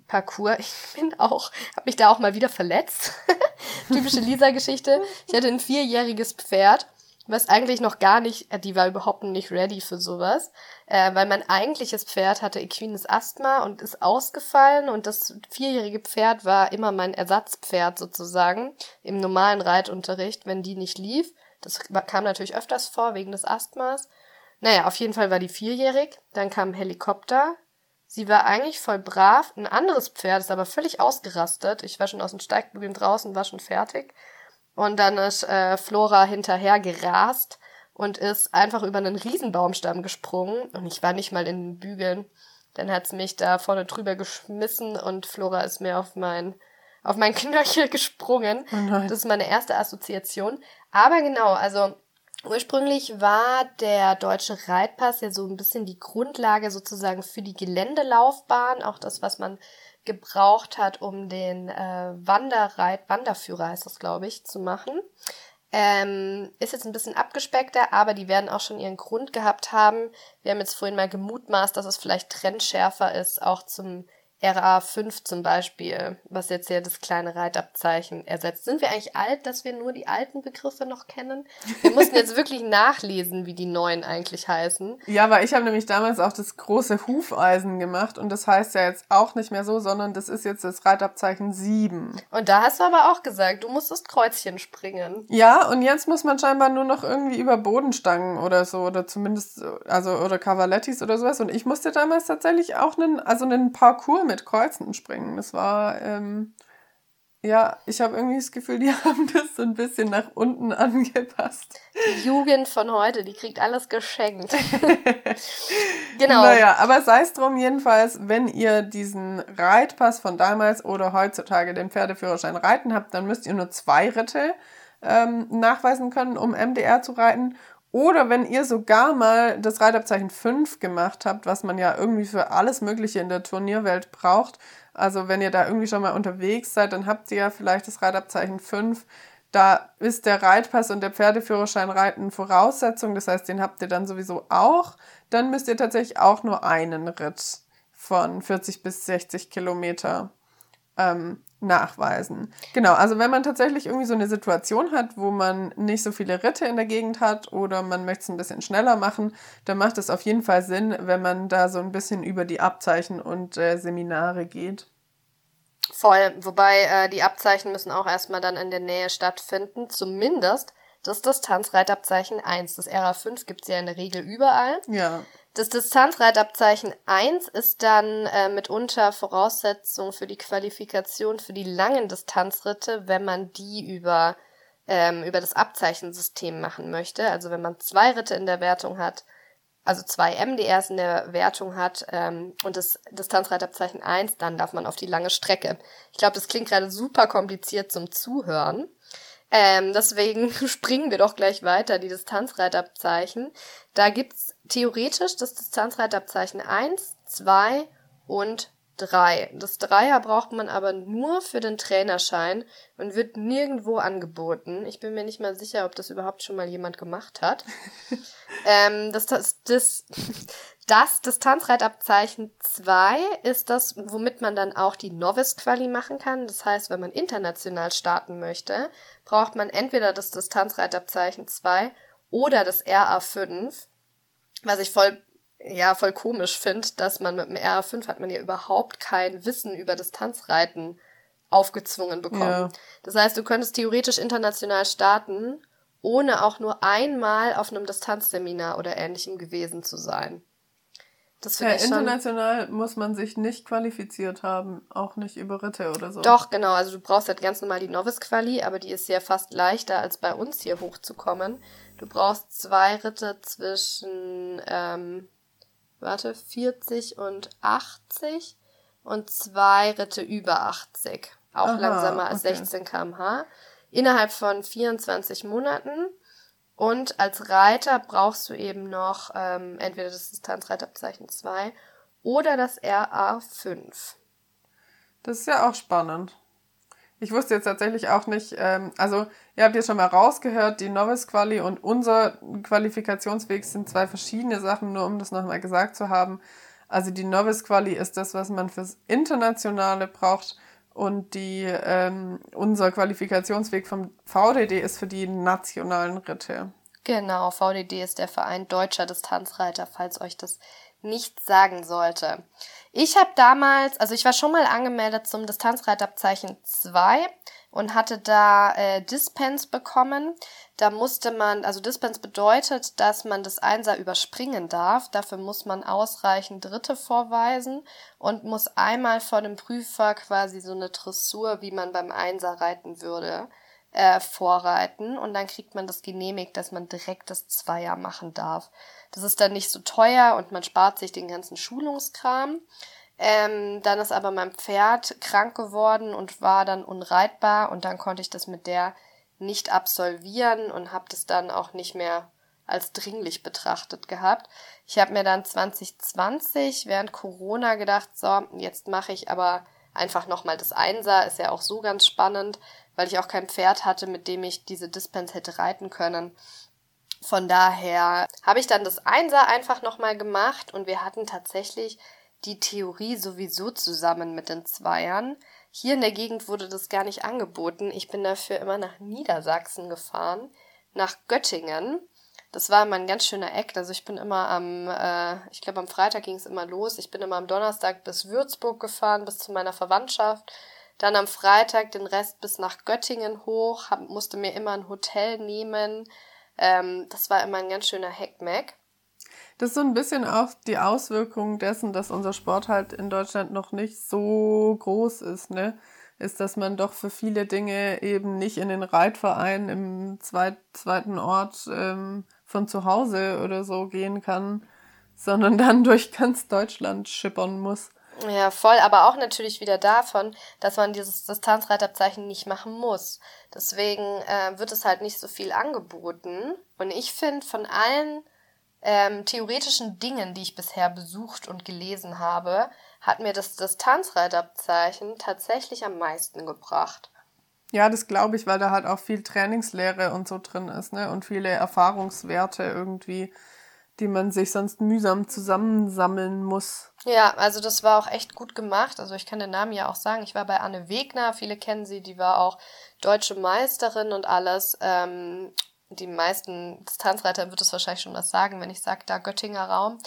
Parcours. Ich bin auch, habe mich da auch mal wieder verletzt. Typische Lisa-Geschichte. Ich hatte ein vierjähriges Pferd, was eigentlich noch gar nicht, äh, die war überhaupt nicht ready für sowas, äh, weil mein eigentliches Pferd hatte equines Asthma und ist ausgefallen und das vierjährige Pferd war immer mein Ersatzpferd sozusagen im normalen Reitunterricht, wenn die nicht lief. Das kam natürlich öfters vor wegen des Asthmas. Naja, auf jeden Fall war die vierjährig. Dann kam ein Helikopter. Sie war eigentlich voll brav. Ein anderes Pferd ist aber völlig ausgerastet. Ich war schon aus dem Steigbügeln draußen, war schon fertig. Und dann ist äh, Flora hinterher gerast und ist einfach über einen Riesenbaumstamm gesprungen. Und ich war nicht mal in den Bügeln. Dann hat's mich da vorne drüber geschmissen und Flora ist mir auf mein, auf mein Knöchel gesprungen. Oh das ist meine erste Assoziation. Aber genau, also Ursprünglich war der deutsche Reitpass ja so ein bisschen die Grundlage sozusagen für die Geländelaufbahn, auch das, was man gebraucht hat, um den äh, Wanderreit, Wanderführer heißt das, glaube ich, zu machen. Ähm, ist jetzt ein bisschen abgespeckter, aber die werden auch schon ihren Grund gehabt haben. Wir haben jetzt vorhin mal gemutmaßt, dass es vielleicht trendschärfer ist, auch zum RA5 zum Beispiel, was jetzt hier das kleine Reitabzeichen ersetzt. Sind wir eigentlich alt, dass wir nur die alten Begriffe noch kennen? Wir mussten jetzt wirklich nachlesen, wie die neuen eigentlich heißen. Ja, aber ich habe nämlich damals auch das große Hufeisen gemacht und das heißt ja jetzt auch nicht mehr so, sondern das ist jetzt das Reitabzeichen 7. Und da hast du aber auch gesagt, du musstest Kreuzchen springen. Ja, und jetzt muss man scheinbar nur noch irgendwie über Bodenstangen oder so oder zumindest also oder Cavalettis oder sowas und ich musste damals tatsächlich auch einen also einen Parcours mit Kreuzen springen. Das war, ähm, ja, ich habe irgendwie das Gefühl, die haben das so ein bisschen nach unten angepasst. Die Jugend von heute, die kriegt alles geschenkt. genau. Naja, aber sei es drum jedenfalls, wenn ihr diesen Reitpass von damals oder heutzutage den Pferdeführerschein reiten habt, dann müsst ihr nur zwei Ritte ähm, nachweisen können, um MDR zu reiten. Oder wenn ihr sogar mal das Reitabzeichen 5 gemacht habt, was man ja irgendwie für alles Mögliche in der Turnierwelt braucht. Also wenn ihr da irgendwie schon mal unterwegs seid, dann habt ihr ja vielleicht das Reitabzeichen 5. Da ist der Reitpass und der Pferdeführerschein Reiten Voraussetzung. Das heißt, den habt ihr dann sowieso auch. Dann müsst ihr tatsächlich auch nur einen Ritt von 40 bis 60 Kilometer ähm, nachweisen. Genau, also wenn man tatsächlich irgendwie so eine Situation hat, wo man nicht so viele Ritte in der Gegend hat oder man möchte es ein bisschen schneller machen, dann macht es auf jeden Fall Sinn, wenn man da so ein bisschen über die Abzeichen und äh, Seminare geht. Voll, wobei äh, die Abzeichen müssen auch erstmal dann in der Nähe stattfinden, zumindest das Distanzreitabzeichen 1. Das RA5 gibt es ja in der Regel überall. Ja. Das Distanzreitabzeichen 1 ist dann äh, mitunter Voraussetzung für die Qualifikation für die langen Distanzritte, wenn man die über, ähm, über das Abzeichensystem machen möchte. Also wenn man zwei Ritte in der Wertung hat, also zwei MDRs in der Wertung hat ähm, und das Distanzreitabzeichen 1, dann darf man auf die lange Strecke. Ich glaube, das klingt gerade super kompliziert zum Zuhören. Ähm, deswegen springen wir doch gleich weiter, die Distanzreitabzeichen. Da gibt's theoretisch das Distanzreitabzeichen 1, 2 und 3. Das Dreier braucht man aber nur für den Trainerschein und wird nirgendwo angeboten. Ich bin mir nicht mal sicher, ob das überhaupt schon mal jemand gemacht hat. ähm, das, das, das, das Distanzreitabzeichen 2 ist das, womit man dann auch die Novice-Quali machen kann. Das heißt, wenn man international starten möchte, braucht man entweder das Distanzreitabzeichen 2 oder das RA5, was ich voll ja voll komisch finde, dass man mit dem RA5 hat man ja überhaupt kein Wissen über Distanzreiten aufgezwungen bekommen. Ja. Das heißt, du könntest theoretisch international starten, ohne auch nur einmal auf einem Distanzseminar oder ähnlichem gewesen zu sein. Das ja, international muss man sich nicht qualifiziert haben, auch nicht über Ritte oder so. Doch, genau. Also du brauchst halt ganz normal die Novice-Quali, aber die ist ja fast leichter, als bei uns hier hochzukommen. Du brauchst zwei Ritte zwischen ähm, warte, 40 und 80 und zwei Ritte über 80. Auch Aha, langsamer als okay. 16 km/h. Innerhalb von 24 Monaten. Und als Reiter brauchst du eben noch ähm, entweder das Distanzreitabzeichen 2 oder das RA5. Das ist ja auch spannend. Ich wusste jetzt tatsächlich auch nicht, ähm, also ihr habt ja schon mal rausgehört, die Novice Quali und unser Qualifikationsweg sind zwei verschiedene Sachen, nur um das nochmal gesagt zu haben. Also die Novice Quali ist das, was man fürs Internationale braucht und die ähm, unser Qualifikationsweg vom VDD ist für die nationalen Ritte. Genau, VDD ist der Verein Deutscher Distanzreiter, falls euch das nichts sagen sollte. Ich habe damals, also ich war schon mal angemeldet zum Distanzreitabzeichen 2 und hatte da äh, Dispens bekommen. Da musste man, also Dispens bedeutet, dass man das Einser überspringen darf. Dafür muss man ausreichend Dritte vorweisen und muss einmal vor dem Prüfer quasi so eine Dressur, wie man beim Einser reiten würde, äh, vorreiten. Und dann kriegt man das genehmigt, dass man direkt das Zweier machen darf. Das ist dann nicht so teuer und man spart sich den ganzen Schulungskram. Ähm, dann ist aber mein Pferd krank geworden und war dann unreitbar und dann konnte ich das mit der nicht absolvieren und habe das dann auch nicht mehr als dringlich betrachtet gehabt. Ich habe mir dann 2020 während Corona gedacht, so, jetzt mache ich aber einfach nochmal das Einser, ist ja auch so ganz spannend, weil ich auch kein Pferd hatte, mit dem ich diese Dispens hätte reiten können. Von daher habe ich dann das Einser einfach nochmal gemacht und wir hatten tatsächlich die Theorie sowieso zusammen mit den Zweiern. Hier in der Gegend wurde das gar nicht angeboten. Ich bin dafür immer nach Niedersachsen gefahren, nach Göttingen. Das war immer ein ganz schöner Eck. Also ich bin immer am, äh, ich glaube am Freitag ging es immer los. Ich bin immer am Donnerstag bis Würzburg gefahren, bis zu meiner Verwandtschaft. Dann am Freitag den Rest bis nach Göttingen hoch, hab, musste mir immer ein Hotel nehmen. Ähm, das war immer ein ganz schöner Heckmeck. Das ist so ein bisschen auch die Auswirkung dessen, dass unser Sport halt in Deutschland noch nicht so groß ist, ne? Ist, dass man doch für viele Dinge eben nicht in den Reitverein im zweit, zweiten Ort ähm, von zu Hause oder so gehen kann, sondern dann durch ganz Deutschland schippern muss. Ja, voll, aber auch natürlich wieder davon, dass man dieses Distanzreitabzeichen nicht machen muss. Deswegen äh, wird es halt nicht so viel angeboten. Und ich finde, von allen ähm, theoretischen Dingen, die ich bisher besucht und gelesen habe, hat mir das Distanzreitabzeichen tatsächlich am meisten gebracht. Ja, das glaube ich, weil da halt auch viel Trainingslehre und so drin ist, ne? Und viele Erfahrungswerte irgendwie die man sich sonst mühsam zusammensammeln muss. Ja, also das war auch echt gut gemacht. Also ich kann den Namen ja auch sagen. Ich war bei Anne Wegner, viele kennen sie, die war auch deutsche Meisterin und alles. Ähm, die meisten Distanzreiter wird es wahrscheinlich schon was sagen, wenn ich sage, da Göttinger Raum.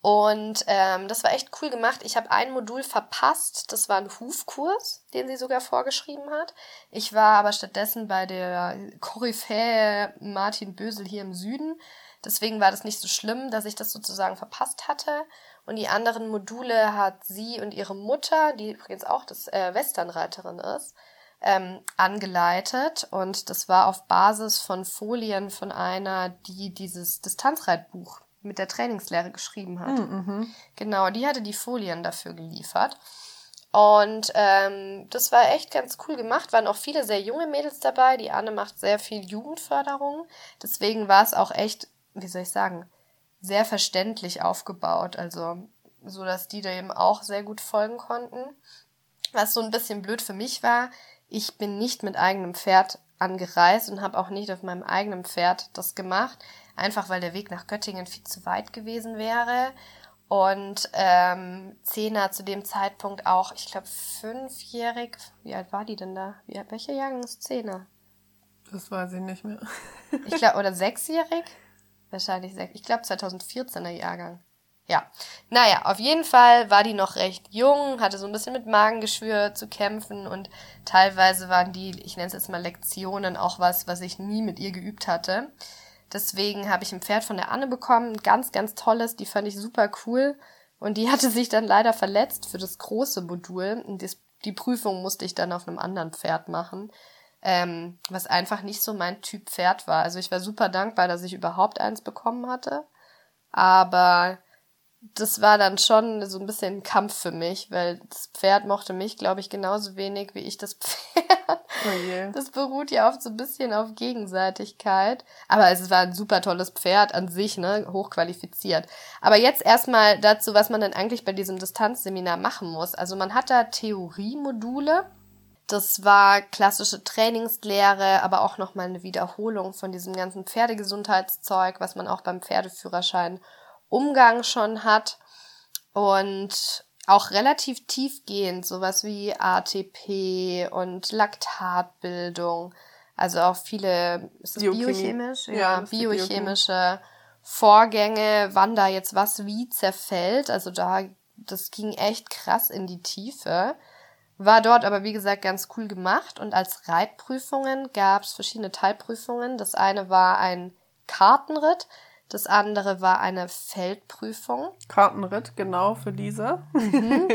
Und ähm, das war echt cool gemacht. Ich habe ein Modul verpasst. Das war ein Hufkurs, den sie sogar vorgeschrieben hat. Ich war aber stattdessen bei der Koryphäe Martin Bösel hier im Süden. Deswegen war das nicht so schlimm, dass ich das sozusagen verpasst hatte. Und die anderen Module hat sie und ihre Mutter, die übrigens auch das äh, Westernreiterin ist, ähm, angeleitet. Und das war auf Basis von Folien von einer, die dieses Distanzreitbuch mit der Trainingslehre geschrieben hat. Mhm. Genau, die hatte die Folien dafür geliefert. Und ähm, das war echt ganz cool gemacht. Waren auch viele sehr junge Mädels dabei. Die Anne macht sehr viel Jugendförderung. Deswegen war es auch echt, wie soll ich sagen, sehr verständlich aufgebaut. Also so, dass die da eben auch sehr gut folgen konnten. Was so ein bisschen blöd für mich war, ich bin nicht mit eigenem Pferd angereist und habe auch nicht auf meinem eigenen Pferd das gemacht, einfach weil der Weg nach Göttingen viel zu weit gewesen wäre. Und ähm, Zehner zu dem Zeitpunkt auch, ich glaube, fünfjährig. Wie alt war die denn da? Wie, welcher Jahrgang ist Zehner? Das weiß ich nicht mehr. ich glaube, oder sechsjährig? Wahrscheinlich sechs. Ich glaube, 2014er Jahrgang. Ja, naja, auf jeden Fall war die noch recht jung, hatte so ein bisschen mit Magengeschwür zu kämpfen und teilweise waren die, ich nenne es jetzt mal Lektionen, auch was, was ich nie mit ihr geübt hatte. Deswegen habe ich ein Pferd von der Anne bekommen, ganz, ganz tolles, die fand ich super cool und die hatte sich dann leider verletzt für das große Modul und das, die Prüfung musste ich dann auf einem anderen Pferd machen, ähm, was einfach nicht so mein Typ Pferd war. Also ich war super dankbar, dass ich überhaupt eins bekommen hatte, aber das war dann schon so ein bisschen ein Kampf für mich, weil das Pferd mochte mich, glaube ich, genauso wenig wie ich das Pferd. Oh yeah. Das beruht ja oft so ein bisschen auf Gegenseitigkeit. Aber es war ein super tolles Pferd an sich, ne, hochqualifiziert. Aber jetzt erstmal dazu, was man denn eigentlich bei diesem Distanzseminar machen muss. Also man hat da Theoriemodule. Das war klassische Trainingslehre, aber auch nochmal eine Wiederholung von diesem ganzen Pferdegesundheitszeug, was man auch beim Pferdeführerschein Umgang schon hat und auch relativ tiefgehend, sowas wie ATP und Laktatbildung, also auch viele biochemisch, ja biochemische Vorgänge, wann da jetzt was wie zerfällt, also da das ging echt krass in die Tiefe. War dort aber, wie gesagt, ganz cool gemacht. Und als Reitprüfungen gab es verschiedene Teilprüfungen. Das eine war ein Kartenritt. Das andere war eine Feldprüfung. Kartenritt, genau, für Lisa. Mhm.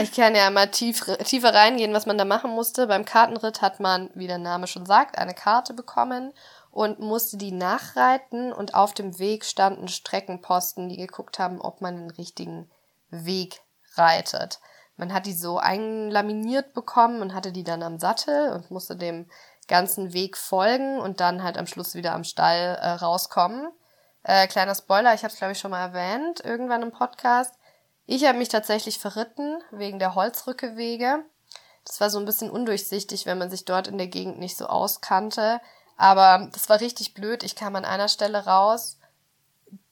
Ich kann ja mal tief, tiefer reingehen, was man da machen musste. Beim Kartenritt hat man, wie der Name schon sagt, eine Karte bekommen und musste die nachreiten und auf dem Weg standen Streckenposten, die geguckt haben, ob man den richtigen Weg reitet. Man hat die so einlaminiert bekommen und hatte die dann am Sattel und musste dem ganzen Weg folgen und dann halt am Schluss wieder am Stall äh, rauskommen. Äh, kleiner Spoiler, ich habe es glaube ich schon mal erwähnt, irgendwann im Podcast. Ich habe mich tatsächlich verritten wegen der Holzrückewege. Das war so ein bisschen undurchsichtig, wenn man sich dort in der Gegend nicht so auskannte. Aber das war richtig blöd. Ich kam an einer Stelle raus,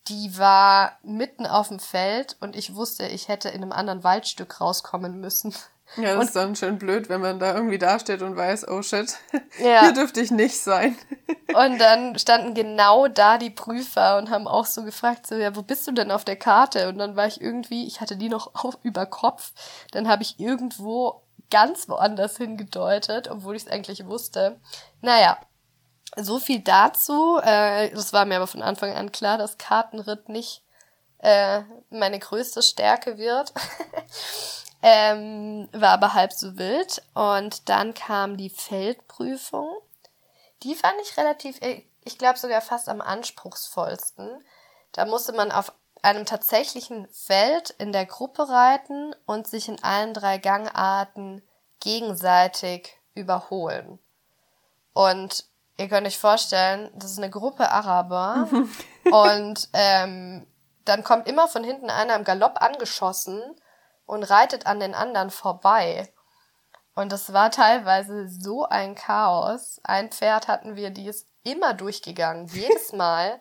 die war mitten auf dem Feld und ich wusste, ich hätte in einem anderen Waldstück rauskommen müssen. Ja, das und, ist dann schön blöd, wenn man da irgendwie dasteht und weiß, oh shit, ja. hier dürfte ich nicht sein. Und dann standen genau da die Prüfer und haben auch so gefragt, so, ja, wo bist du denn auf der Karte? Und dann war ich irgendwie, ich hatte die noch auf, über Kopf, dann habe ich irgendwo ganz woanders hingedeutet, obwohl ich es eigentlich wusste. Naja, so viel dazu. Äh, das war mir aber von Anfang an klar, dass Kartenritt nicht äh, meine größte Stärke wird. Ähm, war aber halb so wild. Und dann kam die Feldprüfung. Die fand ich relativ, äh, ich glaube sogar fast am anspruchsvollsten. Da musste man auf einem tatsächlichen Feld in der Gruppe reiten und sich in allen drei Gangarten gegenseitig überholen. Und ihr könnt euch vorstellen, das ist eine Gruppe Araber und ähm, dann kommt immer von hinten einer im Galopp angeschossen und reitet an den anderen vorbei. Und das war teilweise so ein Chaos. Ein Pferd hatten wir, die ist immer durchgegangen, jedes Mal.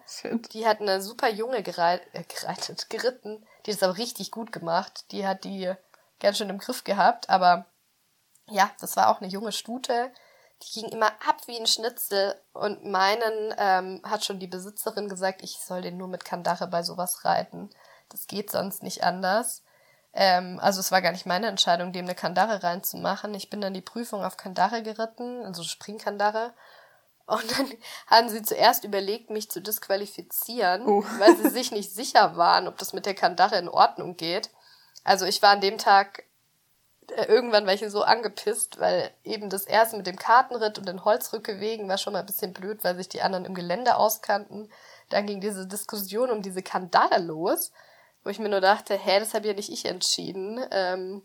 die hat eine super junge gereit, äh, gereitet, geritten. Die hat es aber richtig gut gemacht. Die hat die ganz schön im Griff gehabt. Aber ja, das war auch eine junge Stute. Die ging immer ab wie ein Schnitzel. Und meinen ähm, hat schon die Besitzerin gesagt, ich soll den nur mit Kandare bei sowas reiten. Das geht sonst nicht anders. Ähm, also es war gar nicht meine Entscheidung, dem eine Kandare reinzumachen. Ich bin dann die Prüfung auf Kandare geritten, also Springkandare. Und dann haben sie zuerst überlegt, mich zu disqualifizieren, oh. weil sie sich nicht sicher waren, ob das mit der Kandare in Ordnung geht. Also ich war an dem Tag äh, irgendwann war ich so angepisst, weil eben das erste mit dem Kartenritt und den Holzrückewegen war schon mal ein bisschen blöd, weil sich die anderen im Gelände auskannten. Dann ging diese Diskussion um diese Kandare los, wo ich mir nur dachte, hä, das habe ja nicht ich entschieden. Ähm,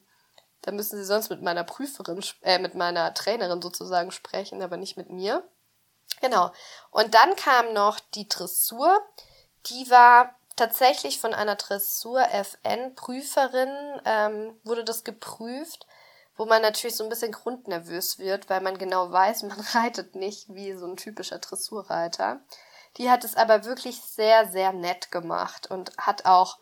da müssen sie sonst mit meiner Prüferin, äh, mit meiner Trainerin sozusagen sprechen, aber nicht mit mir. Genau. Und dann kam noch die Dressur. Die war tatsächlich von einer Dressur-FN-Prüferin, ähm, wurde das geprüft, wo man natürlich so ein bisschen grundnervös wird, weil man genau weiß, man reitet nicht wie so ein typischer Dressurreiter. Die hat es aber wirklich sehr, sehr nett gemacht und hat auch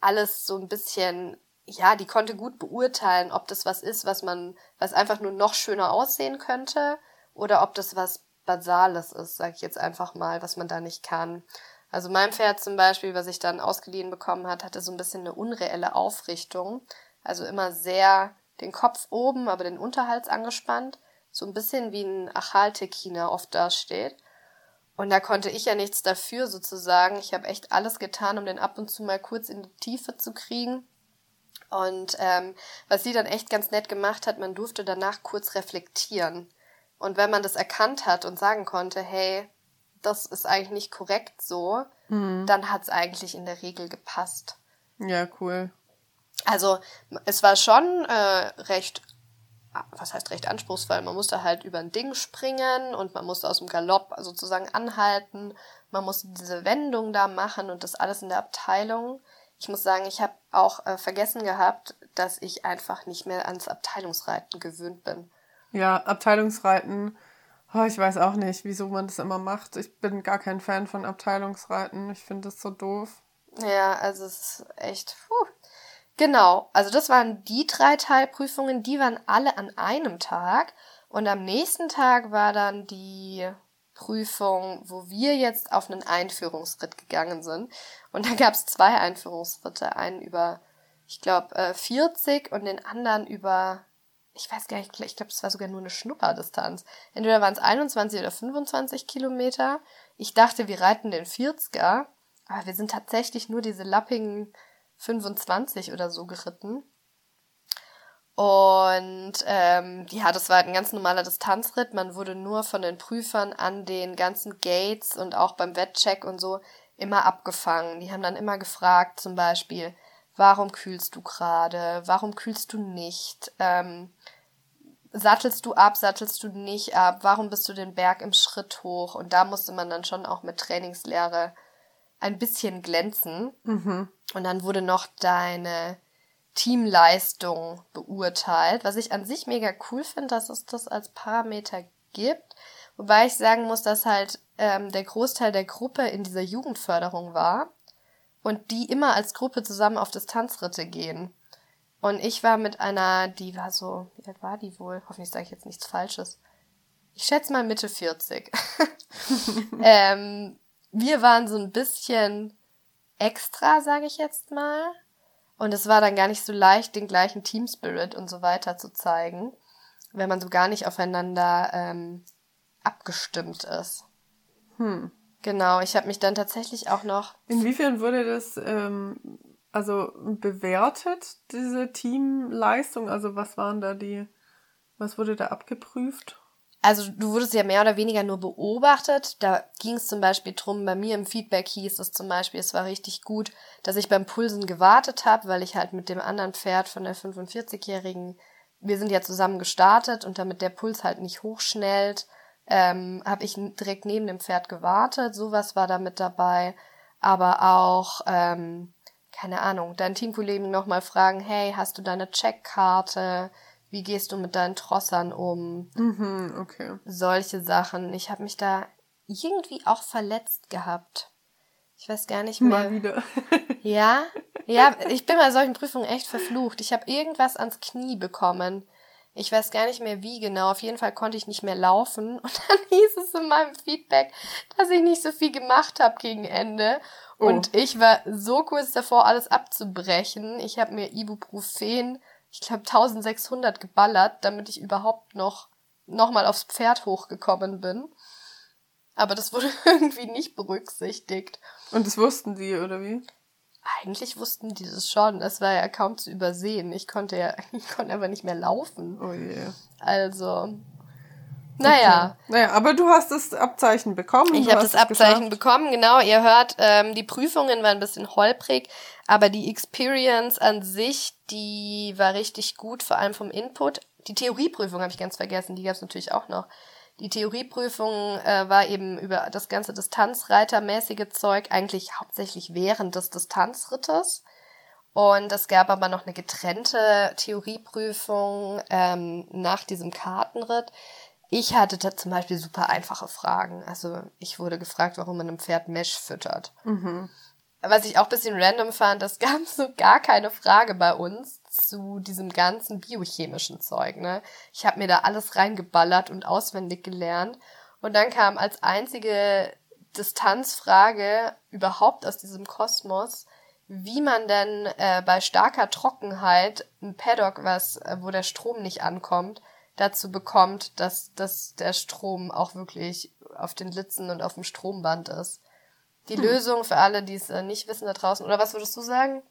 alles so ein bisschen ja, die konnte gut beurteilen, ob das was ist, was man, was einfach nur noch schöner aussehen könnte, oder ob das was Basales ist, sag ich jetzt einfach mal, was man da nicht kann. Also mein Pferd zum Beispiel, was ich dann ausgeliehen bekommen hat, hatte so ein bisschen eine unreelle Aufrichtung. Also immer sehr den Kopf oben, aber den Unterhals angespannt. So ein bisschen wie ein Achaltekiner oft dasteht. Und da konnte ich ja nichts dafür sozusagen. Ich habe echt alles getan, um den ab und zu mal kurz in die Tiefe zu kriegen. Und ähm, was sie dann echt ganz nett gemacht hat, man durfte danach kurz reflektieren. Und wenn man das erkannt hat und sagen konnte, hey, das ist eigentlich nicht korrekt so, mhm. dann hat es eigentlich in der Regel gepasst. Ja, cool. Also es war schon äh, recht, was heißt recht anspruchsvoll, man musste halt über ein Ding springen und man musste aus dem Galopp sozusagen anhalten, man musste diese Wendung da machen und das alles in der Abteilung. Ich muss sagen, ich habe auch äh, vergessen gehabt, dass ich einfach nicht mehr ans Abteilungsreiten gewöhnt bin. Ja, Abteilungsreiten, oh, ich weiß auch nicht, wieso man das immer macht. Ich bin gar kein Fan von Abteilungsreiten. Ich finde das so doof. Ja, also es ist echt. Puh. Genau, also das waren die drei Teilprüfungen, die waren alle an einem Tag. Und am nächsten Tag war dann die Prüfung, wo wir jetzt auf einen Einführungsritt gegangen sind. Und da gab es zwei Einführungsritte. Einen über, ich glaube, äh, 40 und den anderen über, ich weiß gar nicht, ich glaube, es war sogar nur eine Schnupperdistanz. Entweder waren es 21 oder 25 Kilometer. Ich dachte, wir reiten den 40er, aber wir sind tatsächlich nur diese lappigen 25 oder so geritten. Und ähm, ja, das war halt ein ganz normaler Distanzritt. Man wurde nur von den Prüfern an den ganzen Gates und auch beim Wettcheck und so immer abgefangen. Die haben dann immer gefragt, zum Beispiel, warum kühlst du gerade? Warum kühlst du nicht? Ähm, sattelst du ab, sattelst du nicht ab? Warum bist du den Berg im Schritt hoch? Und da musste man dann schon auch mit Trainingslehre ein bisschen glänzen. Mhm. Und dann wurde noch deine Teamleistung beurteilt, was ich an sich mega cool finde, dass es das als Parameter gibt. Wobei ich sagen muss, dass halt ähm, der Großteil der Gruppe in dieser Jugendförderung war und die immer als Gruppe zusammen auf Distanzritte gehen. Und ich war mit einer, die war so, wie alt war die wohl? Hoffentlich sage ich jetzt nichts Falsches. Ich schätze mal Mitte 40. ähm, wir waren so ein bisschen extra, sage ich jetzt mal. Und es war dann gar nicht so leicht, den gleichen Team Spirit und so weiter zu zeigen, wenn man so gar nicht aufeinander ähm, abgestimmt ist. Hm. Genau, ich habe mich dann tatsächlich auch noch. Inwiefern wurde das ähm, also bewertet, diese Teamleistung? Also was waren da die, was wurde da abgeprüft? Also du wurdest ja mehr oder weniger nur beobachtet. Da ging es zum Beispiel drum, bei mir im Feedback hieß es zum Beispiel, es war richtig gut, dass ich beim Pulsen gewartet habe, weil ich halt mit dem anderen Pferd von der 45-Jährigen, wir sind ja zusammen gestartet und damit der Puls halt nicht hochschnellt, ähm, habe ich direkt neben dem Pferd gewartet. Sowas war da mit dabei. Aber auch, ähm, keine Ahnung, deinen Teamkollegen nochmal fragen, hey, hast du deine Checkkarte? Wie gehst du mit deinen Trossern um? Mhm, okay. Solche Sachen. Ich habe mich da irgendwie auch verletzt gehabt. Ich weiß gar nicht mehr. Mal wieder. ja, ja, ich bin bei solchen Prüfungen echt verflucht. Ich habe irgendwas ans Knie bekommen. Ich weiß gar nicht mehr wie genau. Auf jeden Fall konnte ich nicht mehr laufen. Und dann hieß es in meinem Feedback, dass ich nicht so viel gemacht habe gegen Ende. Oh. Und ich war so kurz davor, alles abzubrechen. Ich habe mir Ibuprofen ich glaube, 1600 geballert, damit ich überhaupt noch nochmal aufs Pferd hochgekommen bin. Aber das wurde irgendwie nicht berücksichtigt. Und das wussten sie, oder wie? Eigentlich wussten die das schon. Es war ja kaum zu übersehen. Ich konnte ja, ich konnte einfach nicht mehr laufen. Oh je. Also, naja. Okay. Naja, aber du hast das Abzeichen bekommen. Ich habe das Abzeichen geschafft. bekommen, genau. Ihr hört, ähm, die Prüfungen waren ein bisschen holprig, aber die Experience an sich, die war richtig gut, vor allem vom Input. Die Theorieprüfung habe ich ganz vergessen, die gab es natürlich auch noch. Die Theorieprüfung äh, war eben über das ganze Distanzreitermäßige Zeug, eigentlich hauptsächlich während des Distanzrittes. Und es gab aber noch eine getrennte Theorieprüfung ähm, nach diesem Kartenritt. Ich hatte da zum Beispiel super einfache Fragen. Also ich wurde gefragt, warum man einem Pferd Mesh füttert. Mhm. Was ich auch ein bisschen random fand, es gab so gar keine Frage bei uns zu diesem ganzen biochemischen Zeug. Ne? Ich habe mir da alles reingeballert und auswendig gelernt. Und dann kam als einzige Distanzfrage überhaupt aus diesem Kosmos, wie man denn äh, bei starker Trockenheit ein Paddock, was, äh, wo der Strom nicht ankommt, dazu bekommt, dass, dass der Strom auch wirklich auf den Litzen und auf dem Stromband ist. Die hm. Lösung für alle, die es äh, nicht wissen da draußen, oder was würdest du sagen?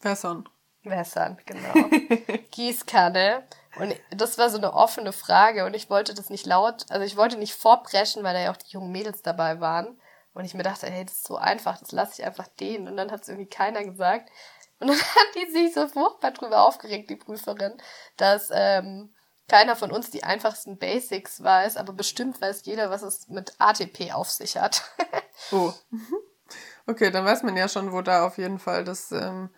Wässern. Wässern, genau. Gießkanne. Und das war so eine offene Frage und ich wollte das nicht laut, also ich wollte nicht vorpreschen, weil da ja auch die jungen Mädels dabei waren. Und ich mir dachte, hey, das ist so einfach, das lasse ich einfach denen. Und dann hat es irgendwie keiner gesagt. Und dann hat die sich so furchtbar drüber aufgeregt, die Prüferin, dass ähm, keiner von uns die einfachsten Basics weiß, aber bestimmt weiß jeder, was es mit ATP auf sich hat. oh. Okay, dann weiß man ja schon, wo da auf jeden Fall das ähm,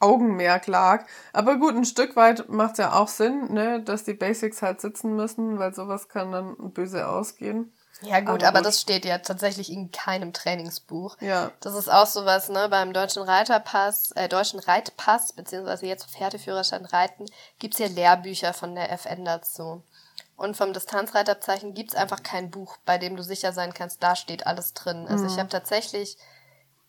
Augenmerk lag. Aber gut, ein Stück weit macht es ja auch Sinn, ne, dass die Basics halt sitzen müssen, weil sowas kann dann böse ausgehen. Ja gut, aber, aber gut. das steht ja tatsächlich in keinem Trainingsbuch. Ja. Das ist auch sowas, ne, beim deutschen Reiterpass, äh, deutschen Reitpass, beziehungsweise jetzt Pferdeführerschein Reiten, gibt's hier Lehrbücher von der FN dazu. Und vom Distanzreiterzeichen gibt's einfach kein Buch, bei dem du sicher sein kannst, da steht alles drin. Also mhm. ich habe tatsächlich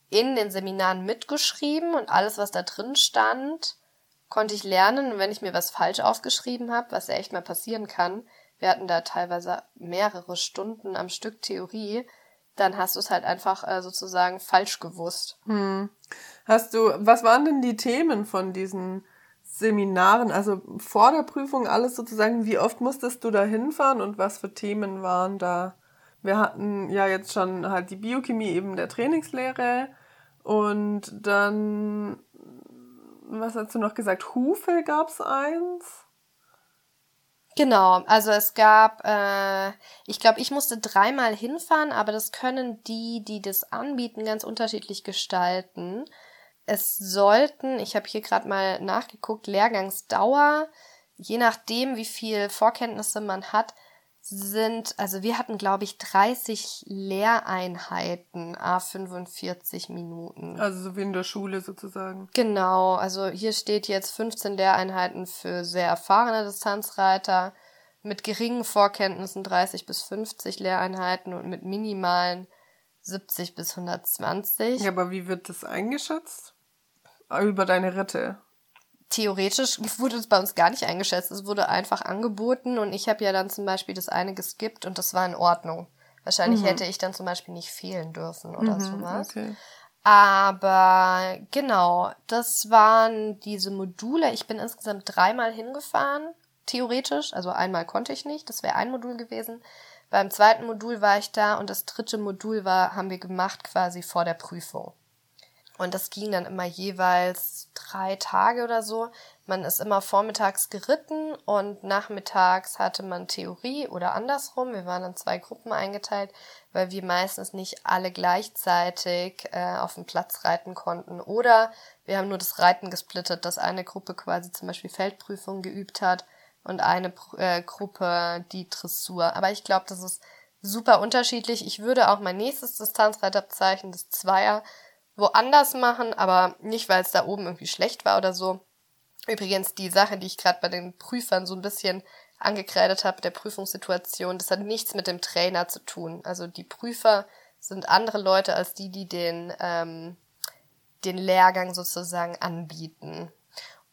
in den Seminaren mitgeschrieben und alles, was da drin stand, konnte ich lernen. Und wenn ich mir was falsch aufgeschrieben habe, was ja echt mal passieren kann, wir hatten da teilweise mehrere Stunden am Stück Theorie, dann hast du es halt einfach äh, sozusagen falsch gewusst. Hm. Hast du, was waren denn die Themen von diesen Seminaren, also vor der Prüfung alles sozusagen, wie oft musstest du da hinfahren und was für Themen waren da? Wir hatten ja jetzt schon halt die Biochemie eben der Trainingslehre und dann, was hast du noch gesagt? Hufe gab's eins? Genau, also es gab, äh, ich glaube, ich musste dreimal hinfahren, aber das können die, die das anbieten, ganz unterschiedlich gestalten. Es sollten, ich habe hier gerade mal nachgeguckt, Lehrgangsdauer, je nachdem, wie viel Vorkenntnisse man hat, sind, also wir hatten, glaube ich, 30 Lehreinheiten, a 45 Minuten. Also so wie in der Schule sozusagen. Genau, also hier steht jetzt 15 Lehreinheiten für sehr erfahrene Distanzreiter, mit geringen Vorkenntnissen 30 bis 50 Lehreinheiten und mit minimalen 70 bis 120. Ja, aber wie wird das eingeschätzt? Über deine Ritte theoretisch wurde es bei uns gar nicht eingeschätzt. Es wurde einfach angeboten und ich habe ja dann zum Beispiel das eine geskippt und das war in Ordnung. Wahrscheinlich mhm. hätte ich dann zum Beispiel nicht fehlen dürfen oder mhm, sowas. Okay. Aber genau, das waren diese Module. Ich bin insgesamt dreimal hingefahren, theoretisch. Also einmal konnte ich nicht, das wäre ein Modul gewesen. Beim zweiten Modul war ich da und das dritte Modul war, haben wir gemacht quasi vor der Prüfung. Und das ging dann immer jeweils drei Tage oder so. Man ist immer vormittags geritten und nachmittags hatte man Theorie oder andersrum. Wir waren in zwei Gruppen eingeteilt, weil wir meistens nicht alle gleichzeitig äh, auf dem Platz reiten konnten. Oder wir haben nur das Reiten gesplittet, dass eine Gruppe quasi zum Beispiel Feldprüfung geübt hat und eine äh, Gruppe die Dressur. Aber ich glaube, das ist super unterschiedlich. Ich würde auch mein nächstes Distanzreitabzeichen, das Zweier, woanders machen, aber nicht, weil es da oben irgendwie schlecht war oder so. Übrigens, die Sache, die ich gerade bei den Prüfern so ein bisschen angekreidet habe, der Prüfungssituation, das hat nichts mit dem Trainer zu tun. Also die Prüfer sind andere Leute als die, die den, ähm, den Lehrgang sozusagen anbieten.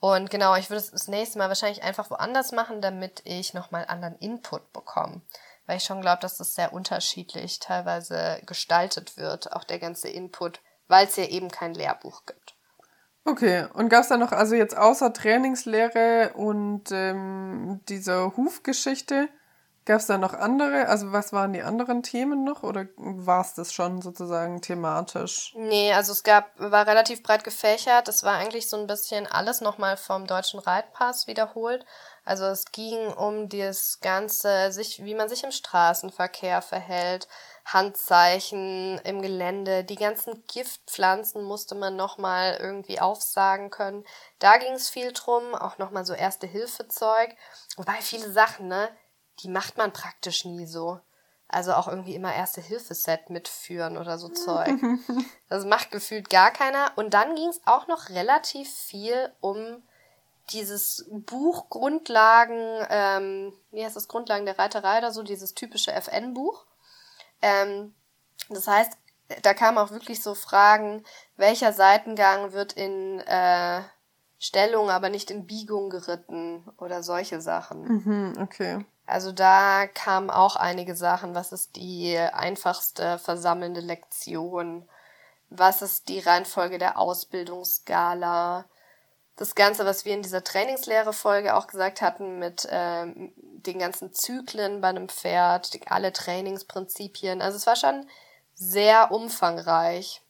Und genau, ich würde es das nächste Mal wahrscheinlich einfach woanders machen, damit ich nochmal anderen Input bekomme. Weil ich schon glaube, dass das sehr unterschiedlich teilweise gestaltet wird, auch der ganze Input weil es ja eben kein Lehrbuch gibt. Okay, und gab es da noch, also jetzt außer Trainingslehre und ähm, dieser Hufgeschichte, gab es da noch andere? Also was waren die anderen Themen noch oder war es das schon sozusagen thematisch? Nee, also es gab, war relativ breit gefächert. Es war eigentlich so ein bisschen alles nochmal vom deutschen Reitpass wiederholt. Also es ging um das Ganze, sich, wie man sich im Straßenverkehr verhält, Handzeichen im Gelände, die ganzen Giftpflanzen musste man nochmal irgendwie aufsagen können. Da ging es viel drum, auch nochmal so Erste-Hilfe-Zeug. Wobei viele Sachen, ne, die macht man praktisch nie so. Also auch irgendwie immer Erste-Hilfe-Set mitführen oder so Zeug. Das macht gefühlt gar keiner. Und dann ging es auch noch relativ viel um dieses Buch Grundlagen, ähm, wie heißt das, Grundlagen der Reiterei oder so, dieses typische FN-Buch. Ähm, das heißt, da kamen auch wirklich so Fragen, welcher Seitengang wird in äh, Stellung, aber nicht in Biegung geritten oder solche Sachen. Mhm, okay. Also da kamen auch einige Sachen. Was ist die einfachste versammelnde Lektion? Was ist die Reihenfolge der Ausbildungsskala? Das Ganze, was wir in dieser Trainingslehre-Folge auch gesagt hatten, mit ähm, den ganzen Zyklen bei einem Pferd, alle Trainingsprinzipien. Also es war schon sehr umfangreich.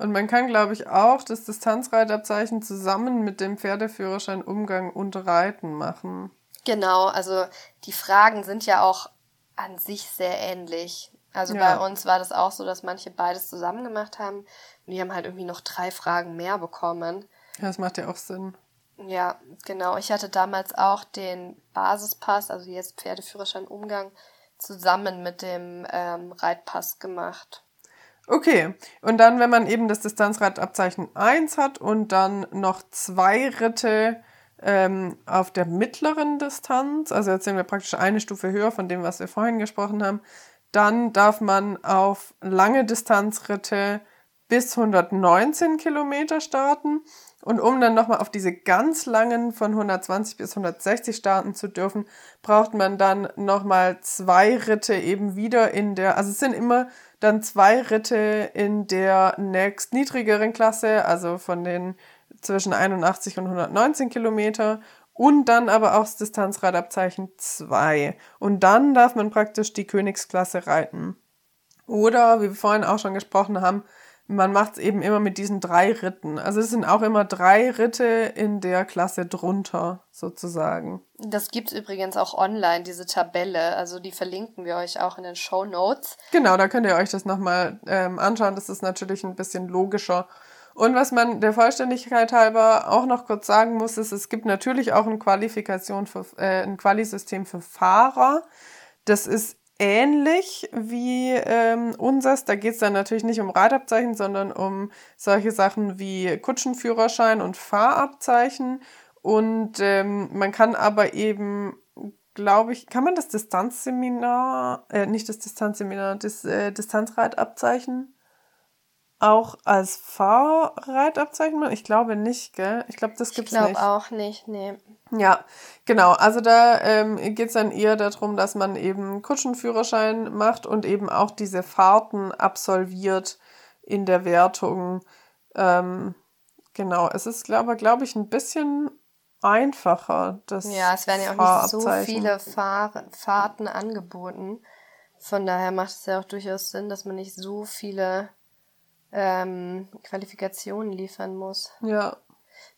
Und man kann, glaube ich, auch das Distanzreitabzeichen zusammen mit dem Pferdeführerschein Umgang und Reiten machen. Genau, also die Fragen sind ja auch an sich sehr ähnlich. Also ja. bei uns war das auch so, dass manche beides zusammen gemacht haben und die haben halt irgendwie noch drei Fragen mehr bekommen. Ja, das macht ja auch Sinn. Ja, genau. Ich hatte damals auch den Basispass, also jetzt Pferdeführerschein Umgang, zusammen mit dem ähm, Reitpass gemacht. Okay, und dann, wenn man eben das Distanzreitabzeichen 1 hat und dann noch zwei Ritte ähm, auf der mittleren Distanz, also jetzt sind wir praktisch eine Stufe höher von dem, was wir vorhin gesprochen haben, dann darf man auf lange Distanzritte bis 119 Kilometer starten. Und um dann nochmal auf diese ganz langen von 120 bis 160 starten zu dürfen, braucht man dann nochmal zwei Ritte eben wieder in der, also es sind immer dann zwei Ritte in der nächst niedrigeren Klasse, also von den zwischen 81 und 119 Kilometer und dann aber auch das Distanzradabzeichen 2. Und dann darf man praktisch die Königsklasse reiten. Oder, wie wir vorhin auch schon gesprochen haben, man macht es eben immer mit diesen drei Ritten. Also es sind auch immer drei Ritte in der Klasse drunter, sozusagen. Das gibt es übrigens auch online, diese Tabelle. Also die verlinken wir euch auch in den Show Notes. Genau, da könnt ihr euch das nochmal ähm, anschauen. Das ist natürlich ein bisschen logischer. Und was man der Vollständigkeit halber auch noch kurz sagen muss, ist, es gibt natürlich auch ein Qualifikation für, äh, ein Qualisystem für Fahrer. Das ist ähnlich wie ähm, unseres. Da geht es dann natürlich nicht um Reitabzeichen, sondern um solche Sachen wie Kutschenführerschein und Fahrabzeichen. Und ähm, man kann aber eben, glaube ich, kann man das Distanzseminar, äh, nicht das Distanzseminar, das äh, Distanzreitabzeichen auch als Fahrreitabzeichen machen? Ich glaube nicht, gell? Ich glaube, das gibt's ich nicht. Ich glaube auch nicht, nee. Ja, genau. Also da ähm, geht dann eher darum, dass man eben Kutschenführerschein macht und eben auch diese Fahrten absolviert in der Wertung. Ähm, genau, es ist, glaube glaub ich, ein bisschen einfacher. Das ja, es werden ja auch nicht so viele Fahr Fahrten angeboten. Von daher macht es ja auch durchaus Sinn, dass man nicht so viele ähm, Qualifikationen liefern muss. Ja.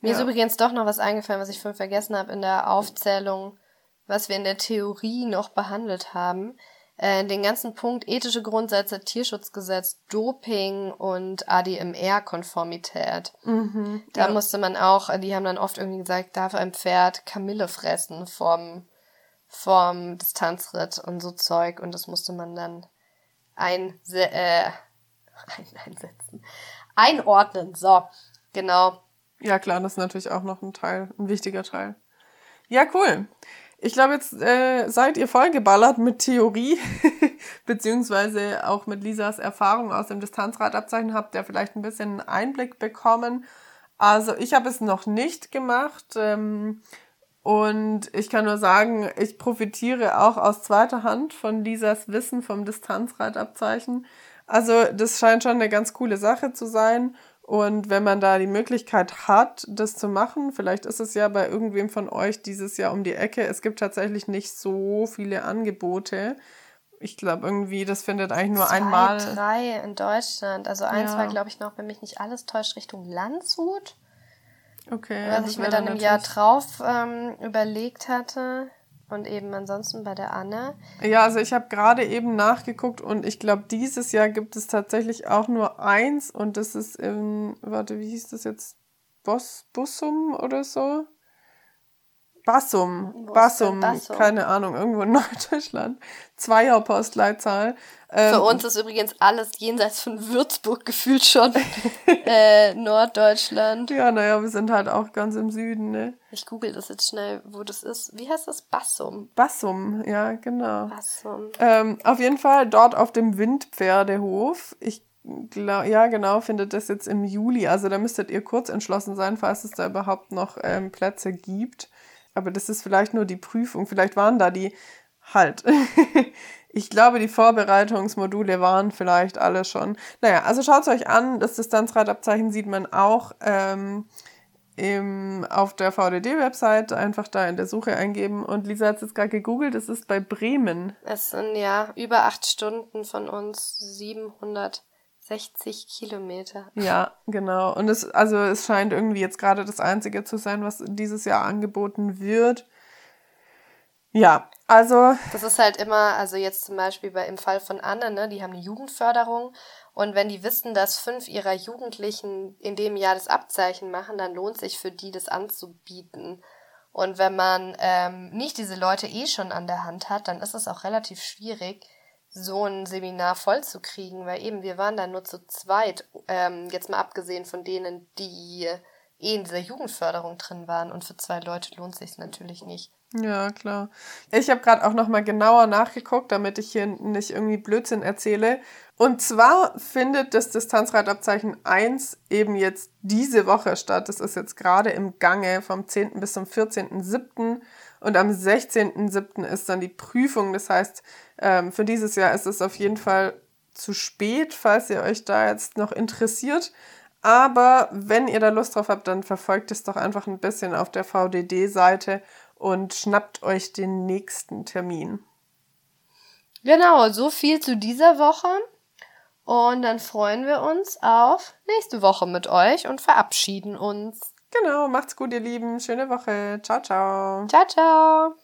Mir ja. ist übrigens doch noch was eingefallen, was ich vorhin vergessen habe in der Aufzählung, was wir in der Theorie noch behandelt haben. Äh, den ganzen Punkt ethische Grundsätze, Tierschutzgesetz, Doping und ADMR-Konformität. Mhm, da ja. musste man auch, die haben dann oft irgendwie gesagt, darf ein Pferd Kamille fressen vom, vom Distanzritt und so Zeug. Und das musste man dann ein, äh, einsetzen. Einordnen, so, genau. Ja, klar, das ist natürlich auch noch ein Teil, ein wichtiger Teil. Ja, cool. Ich glaube, jetzt äh, seid ihr vollgeballert mit Theorie, beziehungsweise auch mit Lisas Erfahrung aus dem Distanzradabzeichen habt ihr vielleicht ein bisschen Einblick bekommen. Also ich habe es noch nicht gemacht ähm, und ich kann nur sagen, ich profitiere auch aus zweiter Hand von Lisas Wissen vom Distanzradabzeichen. Also das scheint schon eine ganz coole Sache zu sein. Und wenn man da die Möglichkeit hat, das zu machen, vielleicht ist es ja bei irgendwem von euch dieses Jahr um die Ecke. Es gibt tatsächlich nicht so viele Angebote. Ich glaube irgendwie, das findet eigentlich nur Zwei, einmal. drei in Deutschland. Also eins Ja. war, glaube ich, noch, wenn mich nicht alles täuscht, Richtung Landshut. Okay. was ich mir dann im Jahr drauf ähm, überlegt hatte. Und eben ansonsten bei der Anne. Ja, also ich habe gerade eben nachgeguckt und ich glaube, dieses Jahr gibt es tatsächlich auch nur eins und das ist in, warte, wie hieß das jetzt? Bos, Bussum oder so? Bassum, Bassum, Bassum? keine Ahnung, irgendwo in Norddeutschland. Zweier Postleitzahl. Ähm, Für uns ist übrigens alles jenseits von Würzburg gefühlt schon äh, Norddeutschland. Ja, naja, wir sind halt auch ganz im Süden, ne? Ich google das jetzt schnell, wo das ist. Wie heißt das? Bassum. Bassum, ja, genau. Bassum. Ähm, auf jeden Fall dort auf dem Windpferdehof. Ich glaube, ja, genau, findet das jetzt im Juli. Also da müsstet ihr kurz entschlossen sein, falls es da überhaupt noch ähm, Plätze gibt. Aber das ist vielleicht nur die Prüfung. Vielleicht waren da die halt. ich glaube, die Vorbereitungsmodule waren vielleicht alle schon. Naja, also schaut es euch an. Das Distanzradabzeichen sieht man auch. Ähm, im, auf der VDD-Website einfach da in der Suche eingeben. Und Lisa hat es jetzt gerade gegoogelt, es ist bei Bremen. Es sind ja über acht Stunden von uns 760 Kilometer. Ja, genau. Und es, also es scheint irgendwie jetzt gerade das Einzige zu sein, was dieses Jahr angeboten wird. Ja, also, Das ist halt immer, also jetzt zum Beispiel bei, im Fall von Anne, ne, die haben eine Jugendförderung und wenn die wissen, dass fünf ihrer Jugendlichen in dem Jahr das Abzeichen machen, dann lohnt sich für die das anzubieten. Und wenn man ähm, nicht diese Leute eh schon an der Hand hat, dann ist es auch relativ schwierig, so ein Seminar vollzukriegen, weil eben wir waren da nur zu zweit, ähm, jetzt mal abgesehen von denen, die eh in dieser Jugendförderung drin waren und für zwei Leute lohnt sich natürlich nicht. ja, klar. Ich habe gerade auch nochmal genauer nachgeguckt, damit ich hier nicht irgendwie Blödsinn erzähle. Und zwar findet das Distanzradabzeichen 1 eben jetzt diese Woche statt. Das ist jetzt gerade im Gange vom 10. bis zum 14.07. Und am 16.07. ist dann die Prüfung. Das heißt, ähm, für dieses Jahr ist es auf jeden Fall zu spät, falls ihr euch da jetzt noch interessiert. Aber wenn ihr da Lust drauf habt, dann verfolgt es doch einfach ein bisschen auf der VDD-Seite und schnappt euch den nächsten Termin. Genau, so viel zu dieser Woche. Und dann freuen wir uns auf nächste Woche mit euch und verabschieden uns. Genau, macht's gut, ihr Lieben. Schöne Woche. Ciao, ciao. Ciao, ciao.